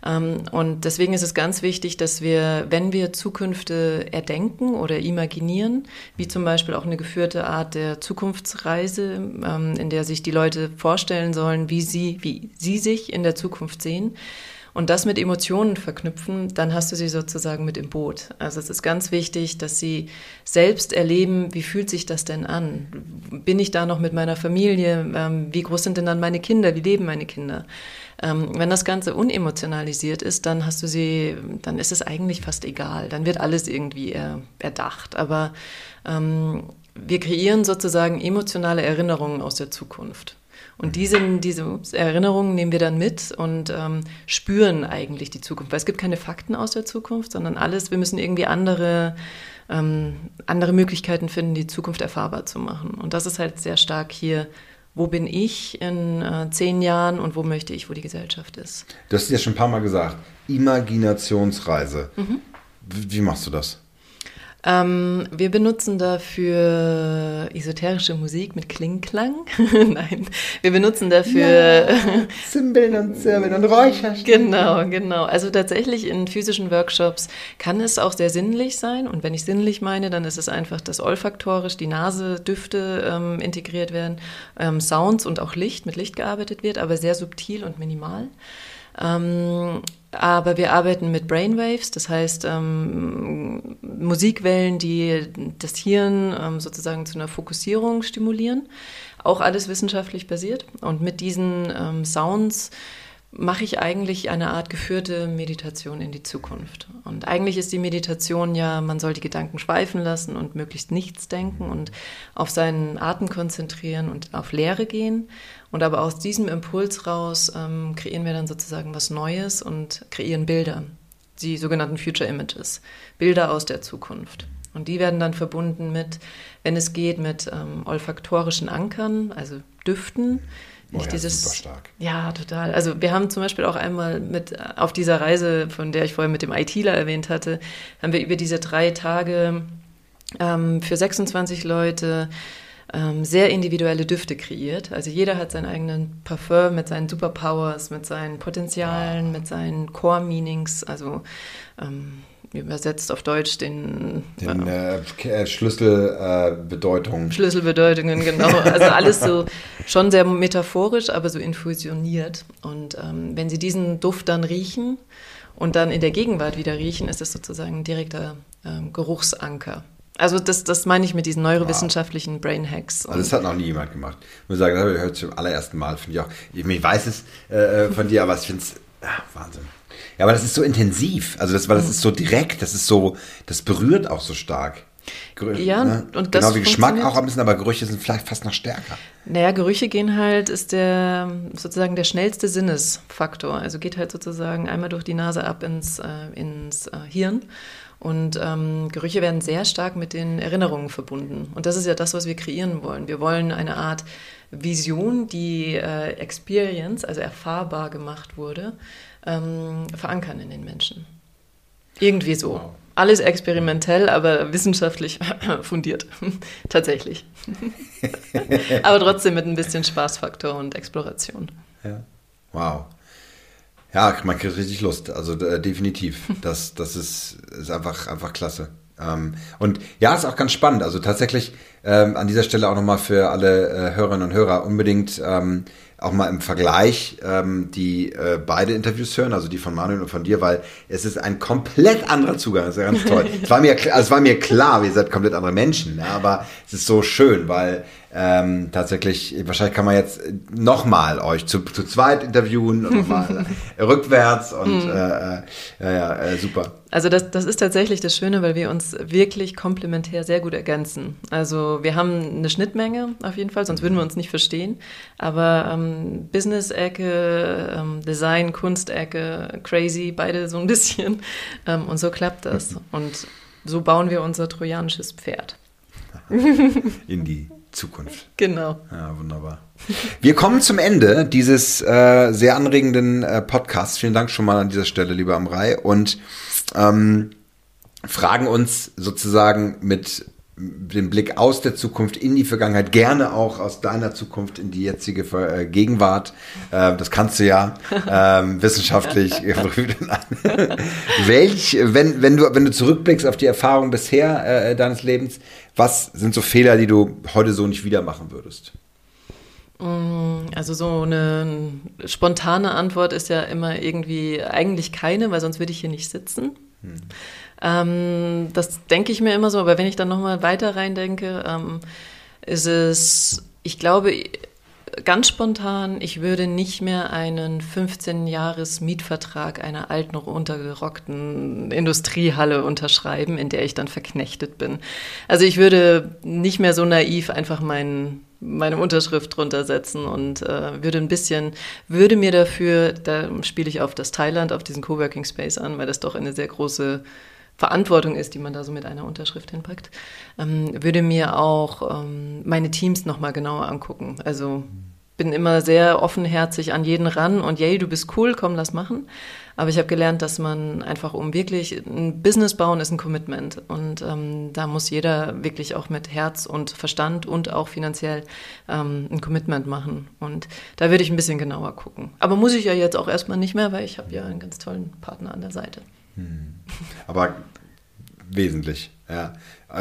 Ähm, und deswegen ist es ganz wichtig, dass wir, wenn wir Zukünfte erdenken oder imaginieren, wie zum Beispiel auch eine geführte Art der Zukunftsreise, ähm, in der sich die Leute vorstellen sollen, wie sie, wie sie sich in der Zukunft sehen, und das mit Emotionen verknüpfen, dann hast du sie sozusagen mit im Boot. Also es ist ganz wichtig, dass sie selbst erleben, wie fühlt sich das denn an? Bin ich da noch mit meiner Familie? Ähm, wie groß sind denn dann meine Kinder? Wie leben meine Kinder? Ähm, wenn das Ganze unemotionalisiert ist, dann hast du sie, dann ist es eigentlich fast egal. Dann wird alles irgendwie erdacht. Aber ähm, wir kreieren sozusagen emotionale Erinnerungen aus der Zukunft. Und diese, diese Erinnerungen nehmen wir dann mit und ähm, spüren eigentlich die Zukunft. Weil es gibt keine Fakten aus der Zukunft, sondern alles, wir müssen irgendwie andere, ähm, andere Möglichkeiten finden, die Zukunft erfahrbar zu machen. Und das ist halt sehr stark hier wo bin ich in äh, zehn Jahren und wo möchte ich, wo die Gesellschaft ist. Du hast es ja schon ein paar Mal gesagt, Imaginationsreise. Mhm. Wie, wie machst du das? Ähm, wir benutzen dafür esoterische Musik mit Klingklang. Nein, wir benutzen dafür ja, Zimbeln und Zirbeln und Räucherstimmen. Genau, genau. Also tatsächlich in physischen Workshops kann es auch sehr sinnlich sein. Und wenn ich sinnlich meine, dann ist es einfach, dass olfaktorisch die Nase, Düfte ähm, integriert werden, ähm, Sounds und auch Licht, mit Licht gearbeitet wird, aber sehr subtil und minimal. Ähm, aber wir arbeiten mit Brainwaves, das heißt ähm, Musikwellen, die das Hirn ähm, sozusagen zu einer Fokussierung stimulieren. Auch alles wissenschaftlich basiert. Und mit diesen ähm, Sounds mache ich eigentlich eine Art geführte Meditation in die Zukunft. Und eigentlich ist die Meditation ja, man soll die Gedanken schweifen lassen und möglichst nichts denken und auf seinen Atem konzentrieren und auf Leere gehen. Und aber aus diesem Impuls raus ähm, kreieren wir dann sozusagen was Neues und kreieren Bilder, die sogenannten Future Images, Bilder aus der Zukunft. Und die werden dann verbunden mit, wenn es geht, mit ähm, olfaktorischen Ankern, also Düften. Nicht oh ja, dieses, super stark. Ja, total. Also wir haben zum Beispiel auch einmal mit auf dieser Reise, von der ich vorher mit dem ITler erwähnt hatte, haben wir über diese drei Tage ähm, für 26 Leute ähm, sehr individuelle Düfte kreiert. Also jeder hat seinen eigenen Parfum mit seinen Superpowers, mit seinen Potenzialen, mit seinen Core-Meanings, also ähm, übersetzt auf Deutsch den, den äh, äh Schlüsselbedeutungen. Äh, Schlüsselbedeutungen, genau. Also alles so schon sehr metaphorisch, aber so infusioniert. Und ähm, wenn Sie diesen Duft dann riechen und dann in der Gegenwart wieder riechen, ist es sozusagen ein direkter ähm, Geruchsanker. Also das, das meine ich mit diesen neurowissenschaftlichen wow. Brain Hacks. Also das hat noch nie jemand gemacht. Ich muss sagen, das habe ich heute zum allerersten Mal, finde ich auch. Ich, weiß es äh, von dir, aber ich finde es ah, Wahnsinn. Ja, aber das ist so intensiv. Also das, weil das mhm. ist so direkt, das ist so, das berührt auch so stark. Gerüche, ja, ne? und das Genau wie Geschmack auch ein bisschen, aber Gerüche sind vielleicht fast noch stärker. Naja, Gerüche gehen halt, ist der sozusagen der schnellste Sinnesfaktor. Also geht halt sozusagen einmal durch die Nase ab ins, äh, ins äh, Hirn. Und ähm, Gerüche werden sehr stark mit den Erinnerungen verbunden. Und das ist ja das, was wir kreieren wollen. Wir wollen eine Art Vision, die äh, Experience, also erfahrbar gemacht wurde, ähm, verankern in den Menschen. Irgendwie so. Wow. Alles experimentell, aber wissenschaftlich fundiert. Tatsächlich. aber trotzdem mit ein bisschen Spaßfaktor und Exploration. Ja. Wow. Ja, man kriegt richtig Lust. Also äh, definitiv. Das, das ist, ist einfach, einfach klasse. Ähm, und ja, ist auch ganz spannend. Also tatsächlich ähm, an dieser Stelle auch nochmal für alle äh, Hörerinnen und Hörer unbedingt ähm, auch mal im Vergleich ähm, die äh, beide Interviews hören, also die von Manuel und von dir, weil es ist ein komplett anderer Zugang. Das ist ja ganz toll. es, war mir, also es war mir klar, wir seid komplett andere Menschen, ja, aber es ist so schön, weil ähm, tatsächlich, wahrscheinlich kann man jetzt nochmal euch zu, zu zweit interviewen und nochmal rückwärts und hm. äh, äh, ja, ja, äh, super. Also das, das ist tatsächlich das Schöne, weil wir uns wirklich komplementär sehr gut ergänzen. Also wir haben eine Schnittmenge auf jeden Fall, sonst würden wir uns nicht verstehen. Aber ähm, Business-Ecke, ähm, Design, Kunst-Ecke, crazy, beide so ein bisschen. Ähm, und so klappt das. Und so bauen wir unser trojanisches Pferd. In die Zukunft. Genau. Ja, wunderbar. Wir kommen zum Ende dieses äh, sehr anregenden äh, Podcasts. Vielen Dank schon mal an dieser Stelle, lieber Amrei. Und ähm, fragen uns sozusagen mit dem Blick aus der Zukunft in die Vergangenheit, gerne auch aus deiner Zukunft in die jetzige äh, Gegenwart. Äh, das kannst du ja ähm, wissenschaftlich prüfen. Welch, wenn, wenn, du, wenn du zurückblickst auf die Erfahrung bisher äh, deines Lebens, was sind so Fehler, die du heute so nicht wieder machen würdest? Mm, also so eine spontane Antwort ist ja immer irgendwie eigentlich keine, weil sonst würde ich hier nicht sitzen. Hm. Ähm, das denke ich mir immer so, aber wenn ich dann nochmal weiter reindenke, ähm, ist es, ich glaube, ganz spontan, ich würde nicht mehr einen 15-Jahres-Mietvertrag einer alten, untergerockten Industriehalle unterschreiben, in der ich dann verknechtet bin. Also ich würde nicht mehr so naiv einfach meinen meine Unterschrift drunter setzen und äh, würde ein bisschen, würde mir dafür, da spiele ich auf das Thailand, auf diesen Coworking Space an, weil das doch eine sehr große Verantwortung ist, die man da so mit einer Unterschrift hinpackt, ähm, würde mir auch ähm, meine Teams nochmal genauer angucken. Also bin immer sehr offenherzig an jeden ran und yay, du bist cool, komm, lass machen. Aber ich habe gelernt, dass man einfach, um wirklich ein Business bauen, ist ein Commitment. Und ähm, da muss jeder wirklich auch mit Herz und Verstand und auch finanziell ähm, ein Commitment machen. Und da würde ich ein bisschen genauer gucken. Aber muss ich ja jetzt auch erstmal nicht mehr, weil ich habe ja einen ganz tollen Partner an der Seite. Hm. Aber wesentlich, ja.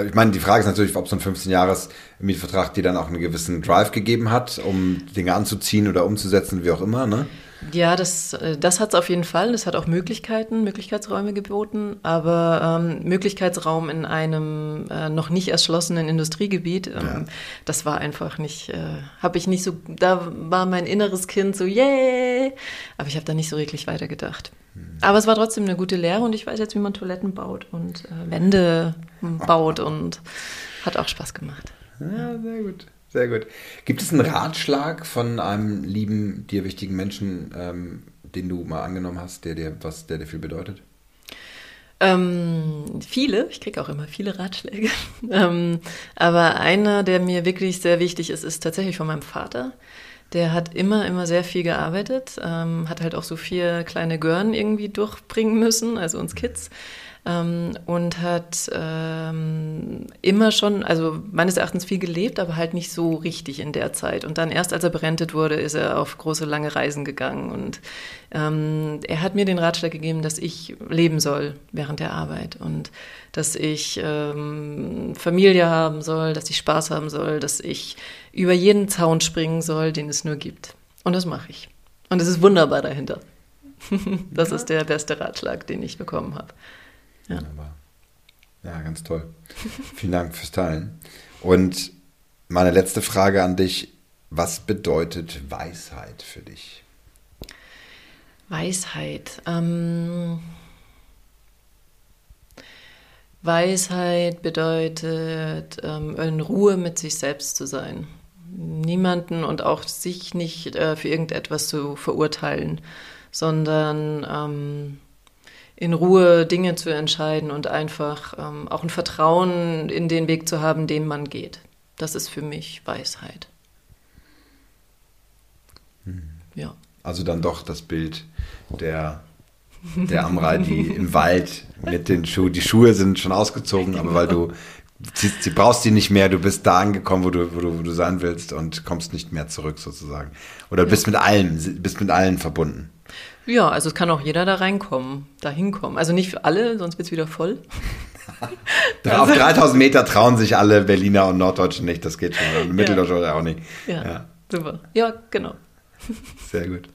Ich meine, die Frage ist natürlich, ob so ein 15-Jahres-Mietvertrag dir dann auch einen gewissen Drive gegeben hat, um Dinge anzuziehen oder umzusetzen, wie auch immer, ne? Ja, das, äh, das hat es auf jeden Fall. Das hat auch Möglichkeiten, Möglichkeitsräume geboten. Aber ähm, Möglichkeitsraum in einem äh, noch nicht erschlossenen Industriegebiet, ähm, ja. das war einfach nicht, äh, habe ich nicht so, da war mein inneres Kind so, yay! Aber ich habe da nicht so wirklich weitergedacht. Hm. Aber es war trotzdem eine gute Lehre und ich weiß jetzt, wie man Toiletten baut und äh, Wände baut und hat auch Spaß gemacht. Ja, sehr gut. Sehr gut. Gibt es einen Ratschlag von einem lieben, dir wichtigen Menschen, ähm, den du mal angenommen hast, der dir was, der dir viel bedeutet? Ähm, viele, ich kriege auch immer viele Ratschläge. ähm, aber einer, der mir wirklich sehr wichtig ist, ist tatsächlich von meinem Vater. Der hat immer, immer sehr viel gearbeitet, ähm, hat halt auch so vier kleine Gören irgendwie durchbringen müssen, also uns Kids ähm, und hat ähm, immer schon, also meines Erachtens viel gelebt, aber halt nicht so richtig in der Zeit. Und dann erst als er berentet wurde, ist er auf große, lange Reisen gegangen. Und ähm, er hat mir den Ratschlag gegeben, dass ich leben soll während der Arbeit und dass ich ähm, Familie haben soll, dass ich Spaß haben soll, dass ich über jeden Zaun springen soll, den es nur gibt. Und das mache ich. Und es ist wunderbar dahinter. das ja. ist der beste Ratschlag, den ich bekommen habe. Ja. Wunderbar. Ja, ganz toll. Vielen Dank fürs Teilen. Und meine letzte Frage an dich. Was bedeutet Weisheit für dich? Weisheit. Ähm, Weisheit bedeutet, ähm, in Ruhe mit sich selbst zu sein. Niemanden und auch sich nicht äh, für irgendetwas zu verurteilen, sondern ähm, in Ruhe Dinge zu entscheiden und einfach ähm, auch ein Vertrauen in den Weg zu haben, den man geht. Das ist für mich Weisheit. Hm. Ja. Also dann doch das Bild der, der Amra, die im Wald mit den Schuhen, die Schuhe sind schon ausgezogen, aber weil du sie, sie brauchst die nicht mehr, du bist da angekommen, wo du, wo du, wo du sein willst und kommst nicht mehr zurück sozusagen. Oder ja. bist mit allem, bist mit allen verbunden. Ja, also es kann auch jeder da reinkommen, da hinkommen. Also nicht für alle, sonst wird es wieder voll. Auf 3000 Meter trauen sich alle Berliner und Norddeutschen nicht, das geht schon. Mitteldeutsche ja. auch nicht. Ja, ja, super. Ja, genau. Sehr gut.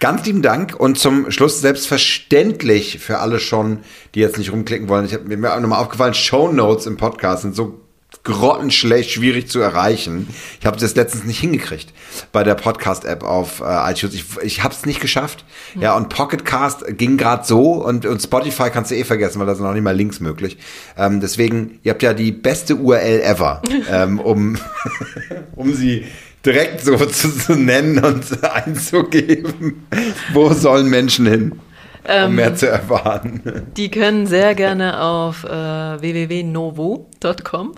Ganz lieben Dank und zum Schluss selbstverständlich für alle schon, die jetzt nicht rumklicken wollen. Ich habe mir nochmal aufgefallen, Show Notes im Podcast sind so grottenschlecht schwierig zu erreichen. Ich habe das letztens nicht hingekriegt bei der Podcast-App auf äh, iTunes. Ich, ich habe es nicht geschafft. Mhm. Ja, und Pocketcast ging gerade so und, und Spotify kannst du eh vergessen, weil da sind noch nicht mal Links möglich. Ähm, deswegen, ihr habt ja die beste URL ever, ähm, um, um sie direkt so zu, zu nennen und einzugeben. Wo sollen Menschen hin? Um ähm, mehr zu erfahren. Die können sehr gerne auf äh, www.novo.com.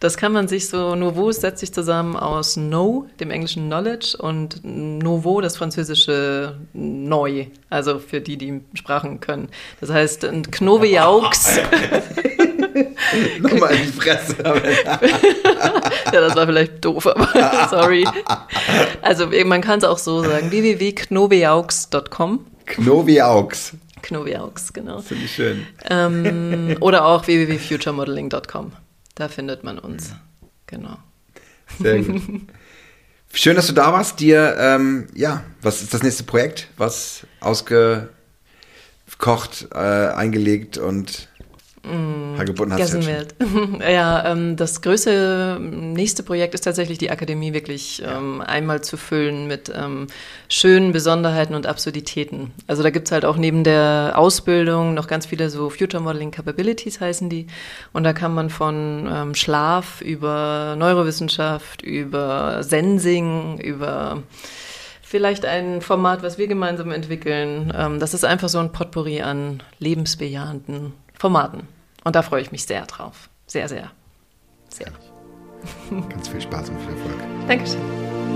Das kann man sich so, Novo setzt sich zusammen aus No, dem englischen Knowledge, und Novo, das französische Neu, also für die, die Sprachen können. Das heißt, Knoviaux. Nochmal in die Fresse. ja, das war vielleicht doof, aber sorry. Also man kann es auch so sagen, www.knoviaux.com. Knoviaux. Knoviaux, genau. Finde ich schön. Ähm, oder auch www.futuremodeling.com. Da findet man uns. Genau. Sehr gut. Schön, dass du da warst. Dir, ähm, ja, was ist das nächste Projekt? Was ausgekocht, äh, eingelegt und Hagebutten hast Gessenwelt. ja, ähm, das größte nächste Projekt ist tatsächlich die Akademie wirklich ähm, einmal zu füllen mit ähm, schönen Besonderheiten und Absurditäten. Also da gibt's halt auch neben der Ausbildung noch ganz viele so Future Modeling Capabilities heißen die. Und da kann man von ähm, Schlaf über Neurowissenschaft, über Sensing, über vielleicht ein Format, was wir gemeinsam entwickeln. Ähm, das ist einfach so ein Potpourri an lebensbejahenden Formaten. Und da freue ich mich sehr drauf. Sehr, sehr. Sehr. Ganz viel Spaß und viel Erfolg. Dankeschön.